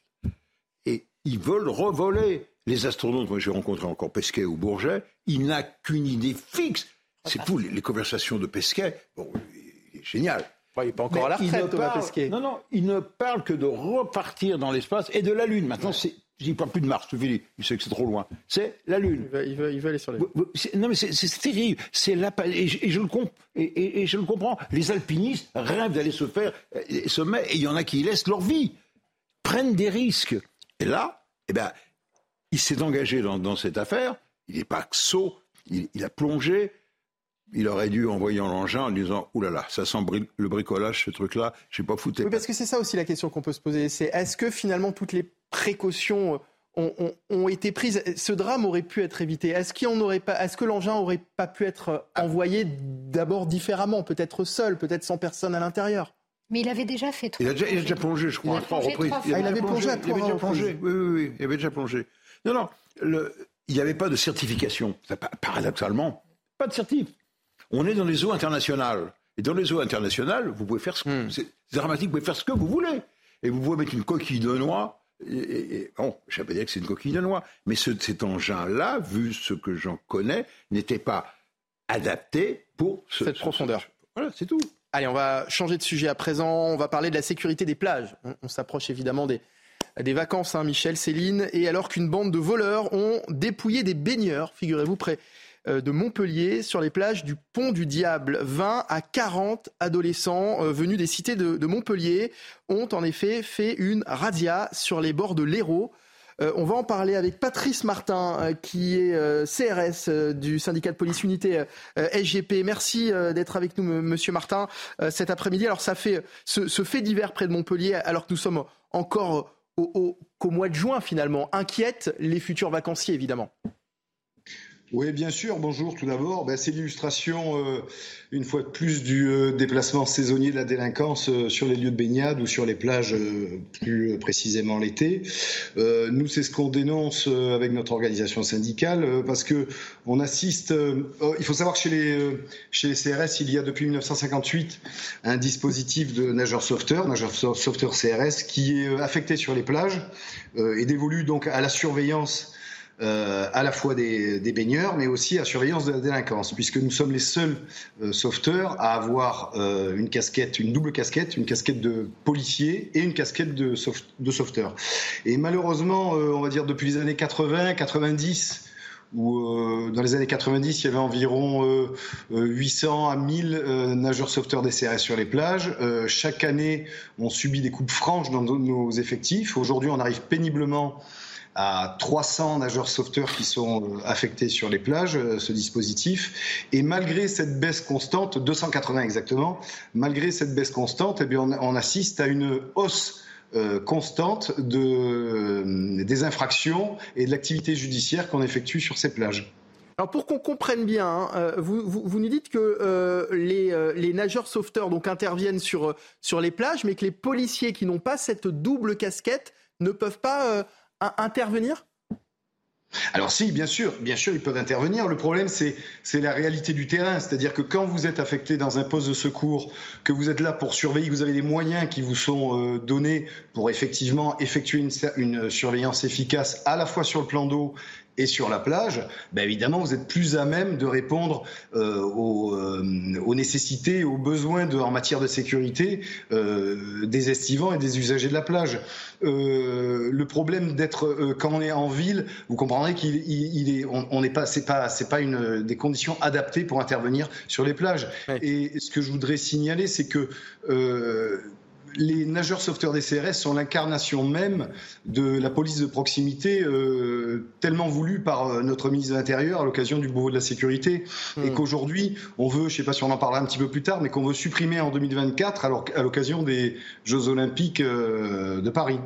Et ils veulent revoler. Les astronautes, moi, j'ai rencontré encore Pesquet ou Bourget, il n'a qu'une idée fixe. C'est pour les, conversations de Pesquet. Bon, il est génial. il n'est pas encore à la retraite, Thomas Pesquet. Non, non, il ne parle que de repartir dans l'espace et de la Lune. Maintenant, c'est je ne parle plus de Mars, il sait que c'est trop loin. C'est la Lune. Il veut, aller sur la Lune. Non, mais c'est terrible. C'est la, et, je, et, je le et, je le comprends. Les alpinistes rêvent d'aller se faire euh, sommet, et il y en a qui laissent leur vie, prennent des risques. Et là, eh ben, il s'est engagé dans, cette affaire. Il n'est pas sot. Il, il, a plongé. Il aurait dû, en voyant l'engin, en disant Ouh là là, ça sent le bricolage, ce truc-là, je n'ai pas foutu. Oui, parce que c'est ça aussi la question qu'on peut se poser. C'est est-ce que finalement toutes les précautions euh, ont, été prises? Ce drame aurait pu être évité. Est-ce est que l'engin aurait pas pu être envoyé d'abord différemment, peut-être seul, peut-être sans personne à l'intérieur? Mais il avait déjà fait trois. Il a déjà, il a déjà plongé, je crois, à trois reprises. il, avait plongé à trois reprises. Oui, oui, oui, il avait déjà plongé. Non, non, il n'y avait pas de certification. Paradoxalement, pas de certif. On est dans les eaux internationales. Et dans les eaux internationales, vous pouvez faire ce que, hmm. c'est dramatique, vous pouvez faire ce que vous voulez. Et vous pouvez mettre une coquille de noix et, bon, je ne vais pas dire que c'est une coquille de noix, mais cet engin-là, vu ce que j'en connais, n'était pas adapté pour cette profondeur. Voilà, c'est tout. Allez, on va changer de sujet à présent. On va parler de la sécurité des plages. On, s'approche évidemment des, des vacances, hein, Michel, Céline. Et alors qu'une bande de voleurs ont dépouillé des baigneurs, figurez-vous, près de Montpellier sur les plages du Pont du Diable. 20 à 40 adolescents euh, venus des cités de, Montpellier ont en effet fait une razzia sur les bords de l'Hérault. Euh, on va en parler avec Patrice Martin, qui est CRS du syndicat de police unité SGP. Merci d'être avec nous, Monsieur Martin, cet après-midi. Alors, ça fait ce, fait divers près de Montpellier, alors que nous sommes encore qu'au mois de juin, finalement, inquiète les futurs vacanciers, évidemment. Oui, bien sûr. Bonjour tout d'abord. Ben, c'est l'illustration, euh, une fois de plus, du euh, déplacement saisonnier de la délinquance euh, sur les lieux de baignade ou sur les plages, plus précisément l'été. nous, c'est ce qu'on dénonce avec notre organisation syndicale parce que on assiste. Oh, il faut savoir que chez les, chez les CRS, il y a depuis 1958 un dispositif de nageurs sauveteurs, nageurs sauveteurs CRS, qui est affecté sur les plages et dévolu donc à la surveillance euh, à la fois des, baigneurs, mais aussi à surveillance de la délinquance, puisque nous sommes les seuls euh, sauveteurs à avoir euh, une casquette, une double casquette, une casquette de policier et une casquette de, de sauveteur. Et malheureusement, on va dire depuis les années 80, 90, où dans les années 90, il y avait environ 800 à 1000 nageurs sauveteurs des CRS sur les plages. chaque année, on subit des coupes franches dans nos effectifs. Aujourd'hui, on arrive péniblement à 300 nageurs sauveteurs qui sont euh, affectés sur les plages, euh, ce dispositif. Et malgré cette baisse constante, 280 exactement, malgré cette baisse constante, eh bien, on, assiste à une hausse euh, constante de, des infractions et de l'activité judiciaire qu'on effectue sur ces plages. Alors pour qu'on comprenne bien, hein, vous, nous dites que les, les, nageurs sauveteurs donc interviennent sur, sur les plages, mais que les policiers qui n'ont pas cette double casquette ne peuvent pas intervenir? Alors si, bien sûr, bien sûr, ils peuvent intervenir. Le problème, c'est la réalité du terrain. C'est-à-dire que quand vous êtes affecté dans un poste de secours, que vous êtes là pour surveiller, que vous avez des moyens qui vous sont euh, donnés pour effectivement effectuer une, une, surveillance efficace à la fois sur le plan d'eau et sur la plage, ben évidemment, vous êtes plus à même de répondre euh, aux, euh, aux, nécessités, aux besoins de, en matière de sécurité euh, des estivants et des usagers de la plage. Le problème d'être quand on est en ville, vous comprendrez qu'il il, est, on n'est pas, c'est pas, c'est pas une des conditions adaptées pour intervenir sur les plages. Et ce que je voudrais signaler, c'est que les nageurs sauveteurs des CRS sont l'incarnation même de la police de proximité euh, tellement voulue par euh, notre ministre de l'Intérieur à l'occasion du Beauvau de la sécurité et hmm. qu'aujourd'hui on veut, je ne sais pas si on en parlera un petit peu plus tard, mais qu'on veut supprimer en 2024 alors, à l'occasion des Jeux Olympiques euh, de Paris.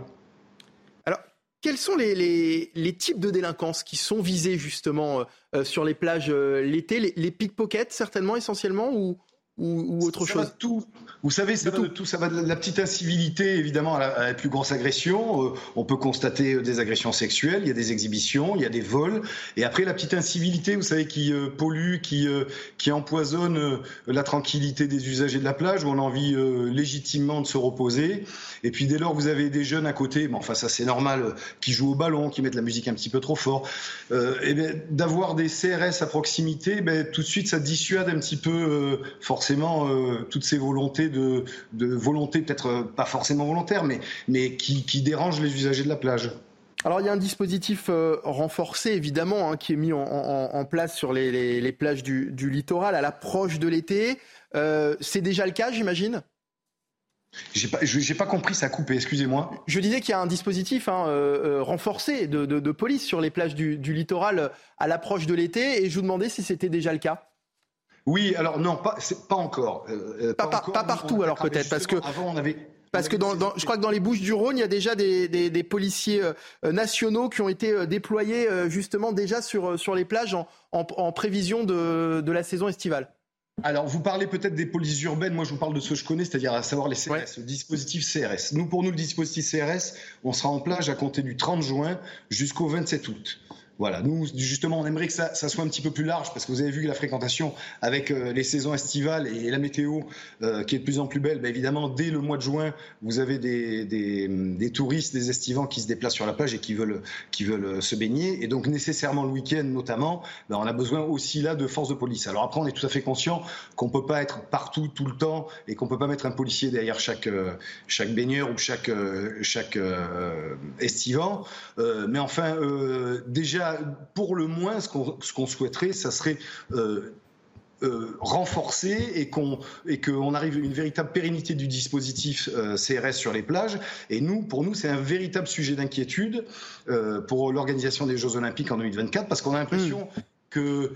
Alors, quels sont les, types de délinquance qui sont visés justement sur les plages l'été? Les, les pickpockets certainement essentiellement ou, ou, autre chose? tout. Vous savez, ça va tout. de tout. Ça va de la petite incivilité, évidemment, à la, plus grosse agression. Euh, on peut constater euh, des agressions sexuelles, il y a des exhibitions, il y a des vols. Et après, la petite incivilité, vous savez, qui euh, pollue, qui, qui empoisonne la tranquillité des usagers de la plage, où on a envie légitimement de se reposer. Et puis, dès lors, vous avez des jeunes à côté, bon, enfin, ça c'est normal, qui jouent au ballon, qui mettent la musique un petit peu trop fort. et bien, d'avoir des CRS à proximité, ben, tout de suite, ça dissuade un petit peu, forcément toutes ces volontés de, de volonté peut-être euh, pas forcément volontaires, mais, mais qui, qui dérangent les usagers de la plage. Alors il y a un dispositif euh, renforcé évidemment hein, qui est mis en, en, place sur les, les, les plages du, du, littoral à l'approche de l'été. c'est déjà le cas, j'imagine? J'ai pas, pas compris, ça a coupé, excusez-moi. Je disais qu'il y a un dispositif hein, renforcé de, de, de, police sur les plages du, du littoral à l'approche de l'été et je vous demandais si c'était déjà le cas. Oui, alors non, pas, pas encore. Euh, euh, pas, partout alors peut-être, parce que avant on avait. Parce que dans, je crois que dans les Bouches du Rhône, il y a déjà des, des, policiers euh, nationaux qui ont été déployés justement déjà sur, sur les plages en, en, prévision de, de, la saison estivale. Alors, vous parlez peut-être des polices urbaines. Moi, je vous parle de ce que je connais, c'est-à-dire à savoir les CRS, le dispositif CRS. Nous, pour nous, le dispositif CRS, on sera en plage à compter du 30 juin jusqu'au 27 août. Voilà, nous justement, on aimerait que ça, soit un petit peu plus large parce que vous avez vu que la fréquentation avec euh, les saisons estivales et, la météo euh, qui est de plus en plus belle, bah, évidemment, dès le mois de juin, vous avez des, des, touristes, des estivants qui se déplacent sur la plage et qui veulent, qui veulent euh, se baigner. Et donc, nécessairement, le week-end notamment, bah, on a besoin aussi là de forces de police. Alors après, on est tout à fait conscient qu'on ne peut pas être partout tout le temps et qu'on ne peut pas mettre un policier derrière chaque, chaque baigneur ou chaque, chaque estivant. mais enfin, déjà, pour le moins, ce qu'on souhaiterait, ça serait euh, euh, renforcer et qu'on et qu'on arrive à une véritable pérennité du dispositif euh, CRS sur les plages. Et nous, pour nous, c'est un véritable sujet d'inquiétude pour l'organisation des Jeux Olympiques en 2024 parce qu'on a l'impression mmh. que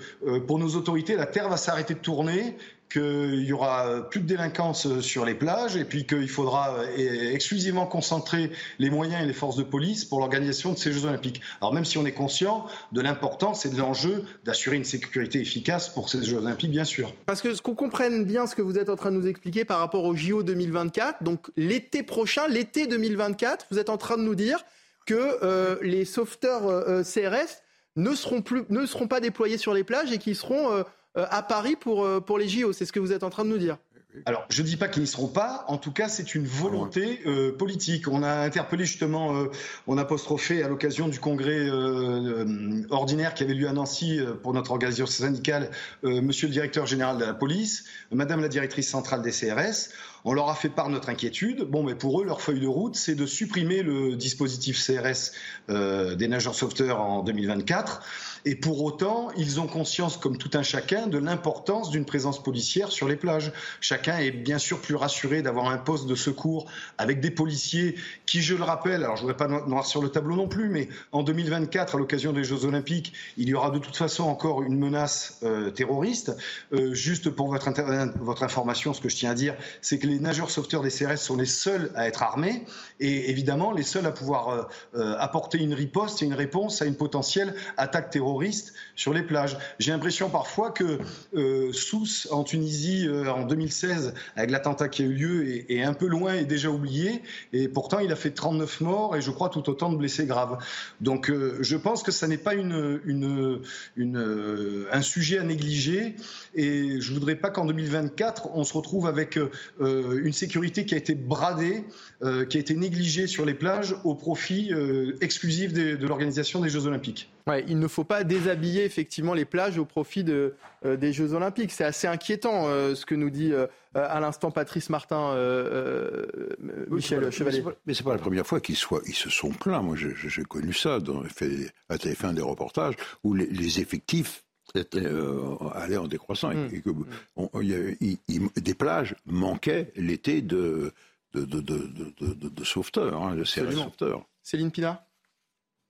pour nos autorités, la Terre va s'arrêter de tourner qu'il y aura plus de délinquance sur les plages et puis qu'il faudra exclusivement concentrer les moyens et les forces de police pour l'organisation de ces Jeux olympiques. Alors même si on est conscient de l'importance et de l'enjeu d'assurer une sécurité efficace pour ces Jeux olympiques, bien sûr. Parce que ce qu'on comprenne bien ce que vous êtes en train de nous expliquer par rapport au JO 2024, donc l'été prochain, l'été 2024, vous êtes en train de nous dire que euh, les sauveteurs euh, euh, CRS ne seront, plus, ne seront pas déployés sur les plages et qu'ils seront à Paris pour, pour les JO. C'est ce que vous êtes en train de nous dire. Alors, je ne dis pas qu'ils n'y seront pas. En tout cas, c'est une volonté euh, politique. On a interpellé justement, euh, on a apostrophé à l'occasion du congrès euh, ordinaire qui avait lieu à Nancy pour notre organisation syndicale, Monsieur le directeur général de la police, Madame la directrice centrale des CRS. On leur a fait part notre inquiétude. Bon, mais pour eux, leur feuille de route, c'est de supprimer le dispositif CRS des nageurs sauveteurs en 2024 et pour autant, ils ont conscience, comme tout un chacun, de l'importance d'une présence policière sur les plages. Chacun est bien sûr plus rassuré d'avoir un poste de secours avec des policiers qui, je le rappelle, alors je ne voudrais pas noir sur le tableau non plus, mais en 2024, à l'occasion des Jeux Olympiques, il y aura de toute façon encore une menace euh, terroriste. Euh, juste pour votre, votre information, ce que je tiens à dire, c'est que les nageurs sauveteurs des CRS sont les seuls à être armés et évidemment les seuls à pouvoir euh, apporter une riposte et une réponse à une potentielle attaque terroriste sur les plages. J'ai l'impression parfois que euh, Sousse en Tunisie euh, en 2016, avec l'attentat qui a eu lieu, est, un peu loin et déjà oublié. Et pourtant, il a fait 39 morts et je crois tout autant de blessés graves. Donc euh, je pense que ça n'est pas un sujet à négliger. Et je voudrais pas qu'en 2024, on se retrouve avec une sécurité qui a été bradée, qui a été négligée sur les plages au profit exclusif de l'organisation des Jeux Olympiques. Ouais, il ne faut pas déshabiller effectivement les plages au profit de, euh, des Jeux Olympiques. C'est assez inquiétant euh, ce que nous dit euh, à l'instant Patrice Martin, Michel Chevalier. Mais c'est pas, pas la première fois qu'ils ils se sont plaints. Moi, j'ai connu ça dans fait, à TF1 des reportages où les, effectifs étaient, allaient en décroissant et, mmh. que des plages manquaient l'été de de, de, de, sauveteurs, hein, de sauveteurs. Céline Pina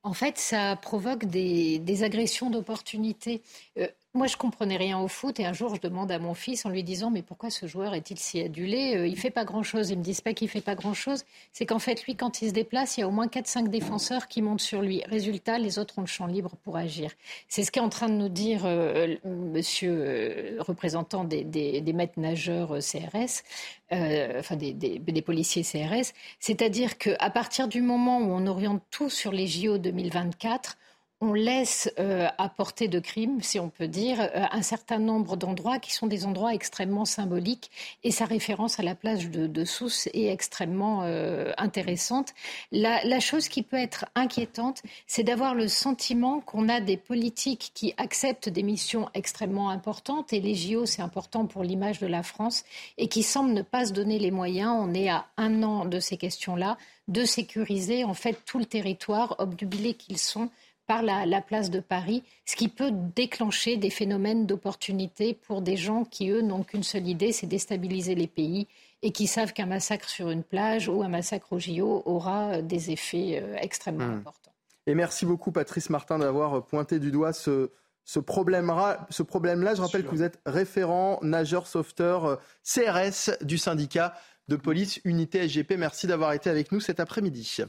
en fait, ça provoque des, des agressions d'opportunités. Euh, moi, je comprenais rien au foot et un jour, je demande à mon fils en lui disant Mais pourquoi ce joueur est-il si adulé? Euh, Il fait pas grand-chose. Ils me disent pas qu'il fait pas grand-chose. C'est qu'en fait, lui, quand il se déplace, il y a au moins 4-5 défenseurs qui montent sur lui. Résultat, les autres ont le champ libre pour agir. C'est ce qu'est en train de nous dire euh, monsieur euh, représentant des, des, maîtres nageurs CRS, enfin des, des, policiers CRS. C'est-à-dire qu'à partir du moment où on oriente tout sur les JO 2024, on laisse euh, à portée de crime, si on peut dire, euh, un certain nombre d'endroits qui sont des endroits extrêmement symboliques. Et sa référence à la plage de, de Sousse est extrêmement euh, intéressante. La, la, chose qui peut être inquiétante, c'est d'avoir le sentiment qu'on a des politiques qui acceptent des missions extrêmement importantes, et les JO, c'est important pour l'image de la France, et qui semblent ne pas se donner les moyens. On est à un an de ces questions-là de sécuriser en fait tout le territoire, obnubilés qu'ils sont par la, place de Paris, ce qui peut déclencher des phénomènes d'opportunité pour des gens qui, eux, n'ont qu'une seule idée, c'est déstabiliser les pays et qui savent qu'un massacre sur une plage ou un massacre au JO aura euh, des effets euh, extrêmement hmm. importants. Et merci beaucoup, Patrice Martin, d'avoir pointé du doigt ce, ce problème-là. Ce problème Je rappelle que vous êtes référent nageur sauveteur euh, CRS du syndicat de police Unité SGP. Merci d'avoir été avec nous cet après-midi.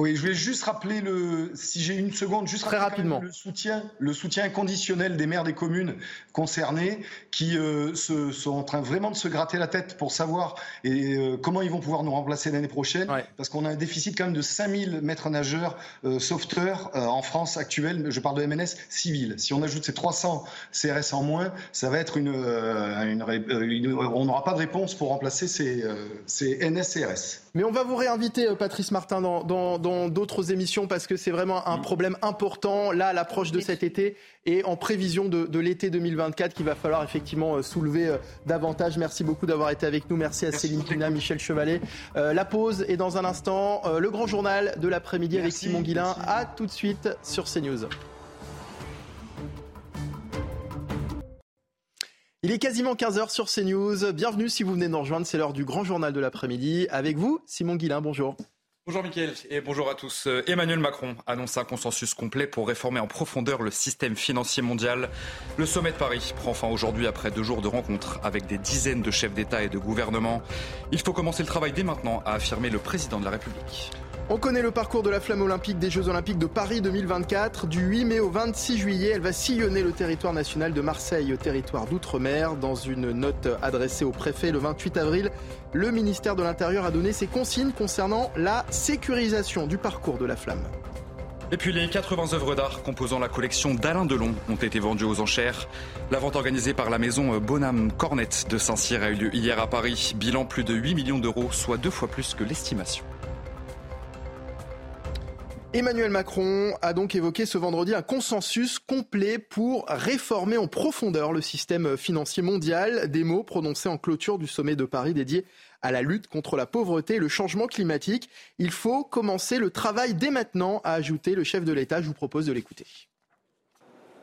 Oui, je voulais juste rappeler le, si j'ai une seconde, juste très rapidement le soutien, le soutien inconditionnel des maires des communes concernées qui euh, se, sont en train vraiment de se gratter la tête pour savoir et, euh, comment ils vont pouvoir nous remplacer l'année prochaine, parce qu'on a un déficit quand même de 5000 maîtres nageurs euh, sauveteurs en France actuelle. Je parle de MNS civil. Si on ajoute ces 300 CRS en moins, ça va être une, une, on n'aura pas de réponse pour remplacer ces, ces NSCRS. Mais on va vous réinviter, Patrice Martin, dans, dans dans d'autres émissions parce que c'est vraiment un mm. problème important là à l'approche de cet été et en prévision de, l'été 2024 qu'il va falloir effectivement euh, soulever euh, davantage. Merci beaucoup d'avoir été avec nous. Merci à Céline Pina, Michel Chevalet. Euh, la pause est dans un instant. le grand journal de l'après-midi avec Simon Guillain. À tout de suite sur CNews. Il est quasiment 15h sur CNews. Bienvenue si vous venez de nous rejoindre. C'est l'heure du grand journal de l'après-midi. Avec vous, Simon Guillain, bonjour. Bonjour Mickaël et bonjour à tous. Euh, Emmanuel Macron annonce un consensus complet pour réformer en profondeur le système financier mondial. Le sommet de Paris prend fin aujourd'hui après deux jours de rencontres avec des dizaines de chefs d'État et de gouvernement. Il faut commencer le travail dès maintenant, a affirmé le président de la République. On connaît le parcours de la flamme olympique des Jeux olympiques de Paris 2024. Du 8 mai au 26 juillet, elle va sillonner le territoire national de Marseille au territoire d'outre-mer. Dans une note adressée au préfet le 28 avril, le ministère de l'Intérieur a donné ses consignes concernant la sécurisation du parcours de la flamme. Et puis les 80 œuvres d'art composant la collection d'Alain Delon ont été vendues aux enchères. La vente organisée par la maison Bonham Cornette de Saint-Cyr a eu lieu hier à Paris. Bilan plus de 8 millions d'euros, soit deux fois plus que l'estimation. Emmanuel Macron a donc évoqué ce vendredi un consensus complet pour réformer en profondeur le système financier mondial, des mots prononcés en clôture du sommet de Paris dédié à la lutte contre la pauvreté et le changement climatique. Il faut commencer le travail dès maintenant, a ajouté le chef de l'État. Je vous propose de l'écouter.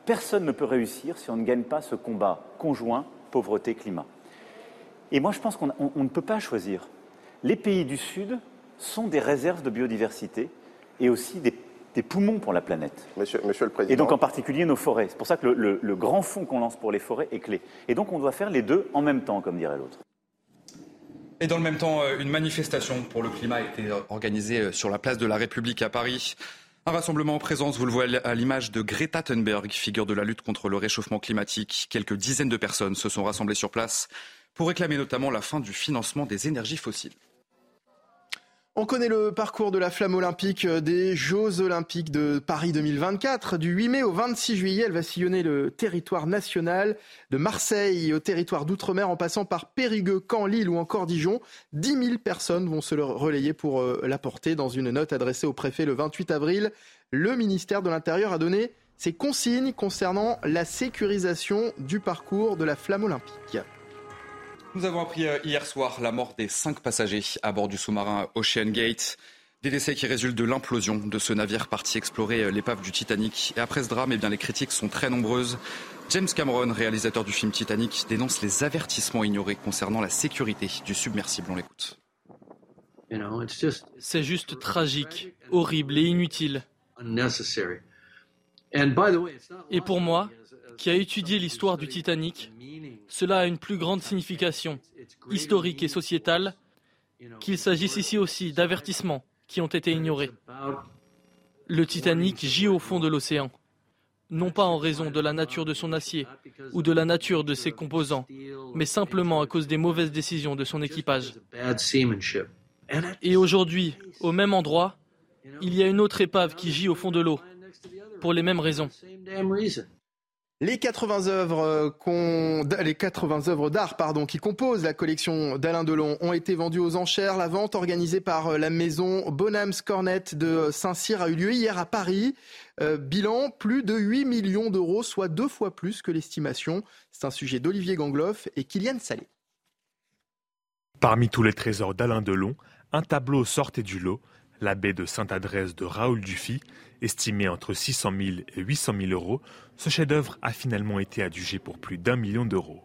Personne ne peut réussir si on ne gagne pas ce combat conjoint pauvreté-climat. Et moi, je pense qu'on ne peut pas choisir. Les pays du Sud sont des réserves de biodiversité et aussi des, poumons pour la planète. Monsieur, le Président. Et donc en particulier nos forêts. C'est pour ça que le, grand fonds qu'on lance pour les forêts est clé. Et donc on doit faire les deux en même temps, comme dirait l'autre. Et dans le même temps, euh, une manifestation pour le climat a été organisée euh, sur la place de la République à Paris. Un rassemblement en présence, vous le voyez à l'image de Greta Thunberg, figure de la lutte contre le réchauffement climatique. Quelques dizaines de personnes se sont rassemblées sur place pour réclamer notamment la fin du financement des énergies fossiles. On connaît le parcours de la flamme olympique euh, des Jeux olympiques de Paris 2024. Du 8 mai au 26 juillet, elle va sillonner le territoire national de Marseille au territoire d'outre-mer en passant par Périgueux, Caen, Lille ou encore Dijon. 10 000 personnes vont se relayer pour euh, la porter. Dans une note adressée au préfet le 28 avril, le ministère de l'Intérieur a donné ses consignes concernant la sécurisation du parcours de la flamme olympique. Nous avons appris euh, hier soir la mort des cinq passagers à bord du sous-marin Ocean Gate. Des décès qui résultent de l'implosion de ce navire parti explorer euh, l'épave du Titanic. Et après ce drame, eh bien, les critiques sont très nombreuses. James Cameron, réalisateur du film Titanic, dénonce les avertissements ignorés concernant la sécurité du submersible. On l'écoute. C'est juste tragique, horrible et inutile. Et pour moi, qui a étudié l'histoire du Titanic, cela a une plus grande signification historique et sociétale qu'il s'agisse ici aussi d'avertissements qui ont été ignorés. Le Titanic gît au fond de l'océan, non pas en raison de la nature de son acier ou de la nature de ses composants, mais simplement à cause des mauvaises décisions de son équipage. Et aujourd'hui, au même endroit, il y a une autre épave qui gît au fond de l'eau, pour les mêmes raisons. Les 80 œuvres, euh, les 80 œuvres d'art qui composent la collection d'Alain Delon ont été vendues aux enchères. La vente organisée par euh, la maison Bonhams Cornet de Saint-Cyr a eu lieu hier à Paris. Euh, bilan, plus de 8 millions d'euros, soit deux fois plus que l'estimation. C'est un sujet d'Olivier Gangloff et Kylian Salé. Parmi tous les trésors d'Alain Delon, un tableau sortait du lot, la baie de Sainte-Adresse de Raoul Dufy Estimé entre 600 000 et 800 000 euros, ce chef-d'œuvre a finalement été adjugé pour plus d'un million d'euros.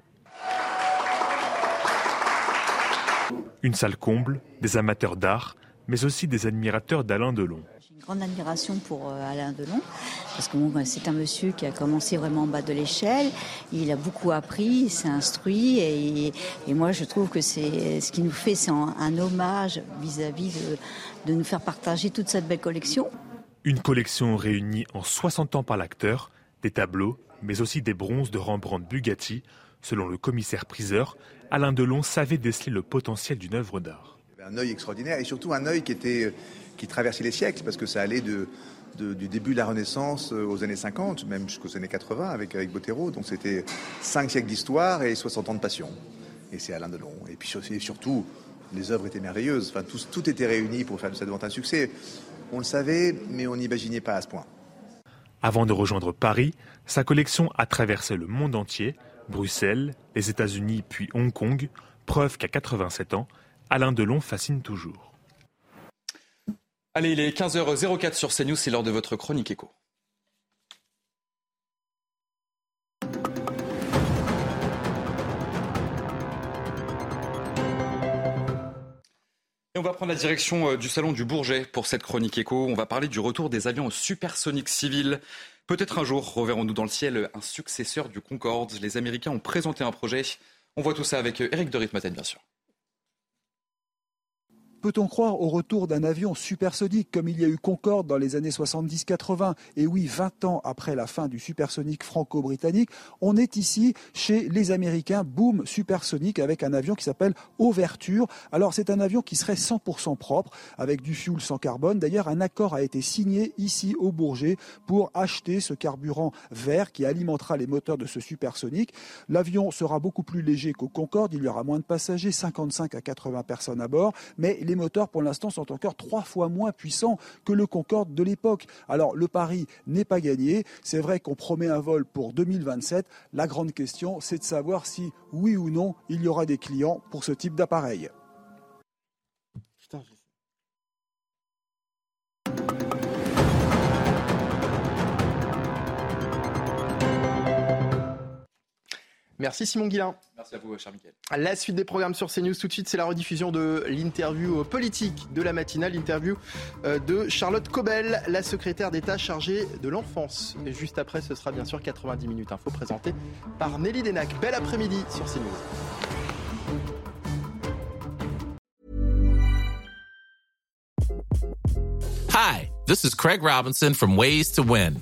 Une salle comble, des amateurs d'art, mais aussi des admirateurs d'Alain Delon. J'ai une grande admiration pour euh, Alain Delon, parce que bah, c'est un monsieur qui a commencé vraiment en bas de l'échelle. Il a beaucoup appris, il s'est instruit, et, moi je trouve que c'est ce qui nous fait, c'est un, hommage vis-à-vis de, de nous faire partager toute cette belle collection. Une collection réunie en 60 ans par l'acteur, des tableaux, mais aussi des bronzes de Rembrandt Bugatti. Selon le commissaire priseur, Alain Delon savait déceler le potentiel d'une œuvre d'art. Un œil extraordinaire et surtout un œil qui, était, qui traversait les siècles parce que ça allait de, du début de la Renaissance aux années 50, même jusqu'aux années 80 avec, avec Bottero. Donc c'était 5 siècles d'histoire et 60 ans de passion. Et c'est Alain Delon. Et puis surtout, les œuvres étaient merveilleuses. Enfin, tout, tout était réuni pour faire de cette vente un succès. On le savait, mais on n'imaginait pas à ce point. Avant de rejoindre Paris, sa collection a traversé le monde entier, Bruxelles, les États-Unis puis Hong Kong, preuve qu'à 87 ans, Alain Delon fascine toujours. Allez, il est 15h04 sur CNews, c'est l'heure de votre chronique écho. on va prendre la direction euh, du salon du Bourget pour cette chronique écho. On va parler du retour des avions supersoniques civils. Peut-être un jour reverrons-nous dans le ciel un successeur du Concorde. Les Américains ont présenté un projet. On voit tout ça avec Eric de Ritmaten, bien sûr. Peut-on croire au retour d'un avion supersonique comme il y a eu Concorde dans les années 70-80 Et oui, 20 ans après la fin du supersonique franco-britannique, on est ici chez les Américains, boom supersonique avec un avion qui s'appelle Ouverture. Alors c'est un avion qui serait 100% propre avec du fuel sans carbone. D'ailleurs, un accord a été signé ici au Bourget pour acheter ce carburant vert qui alimentera les moteurs de ce supersonique. L'avion sera beaucoup plus léger qu'au Concorde, il y aura moins de passagers, 55 à 80 personnes à bord, mais moteurs pour l'instant sont encore trois fois moins puissants que le Concorde de l'époque. Alors le pari n'est pas gagné. C'est vrai qu'on promet un vol pour 2027. La grande question, c'est de savoir si oui ou non il y aura des clients pour ce type d'appareil. Merci Simon Guillain. Merci à vous, cher Michael. La suite des programmes sur CNews, tout de suite, c'est la rediffusion de l'interview politique de la matinale, l'interview euh, de Charlotte Cobel, la secrétaire d'État chargée de l'enfance. Et juste après, ce sera bien sûr 90 minutes info présentées par Nelly Denac. Bel après-midi sur CNews. Hi, this is Craig Robinson from Ways to Win,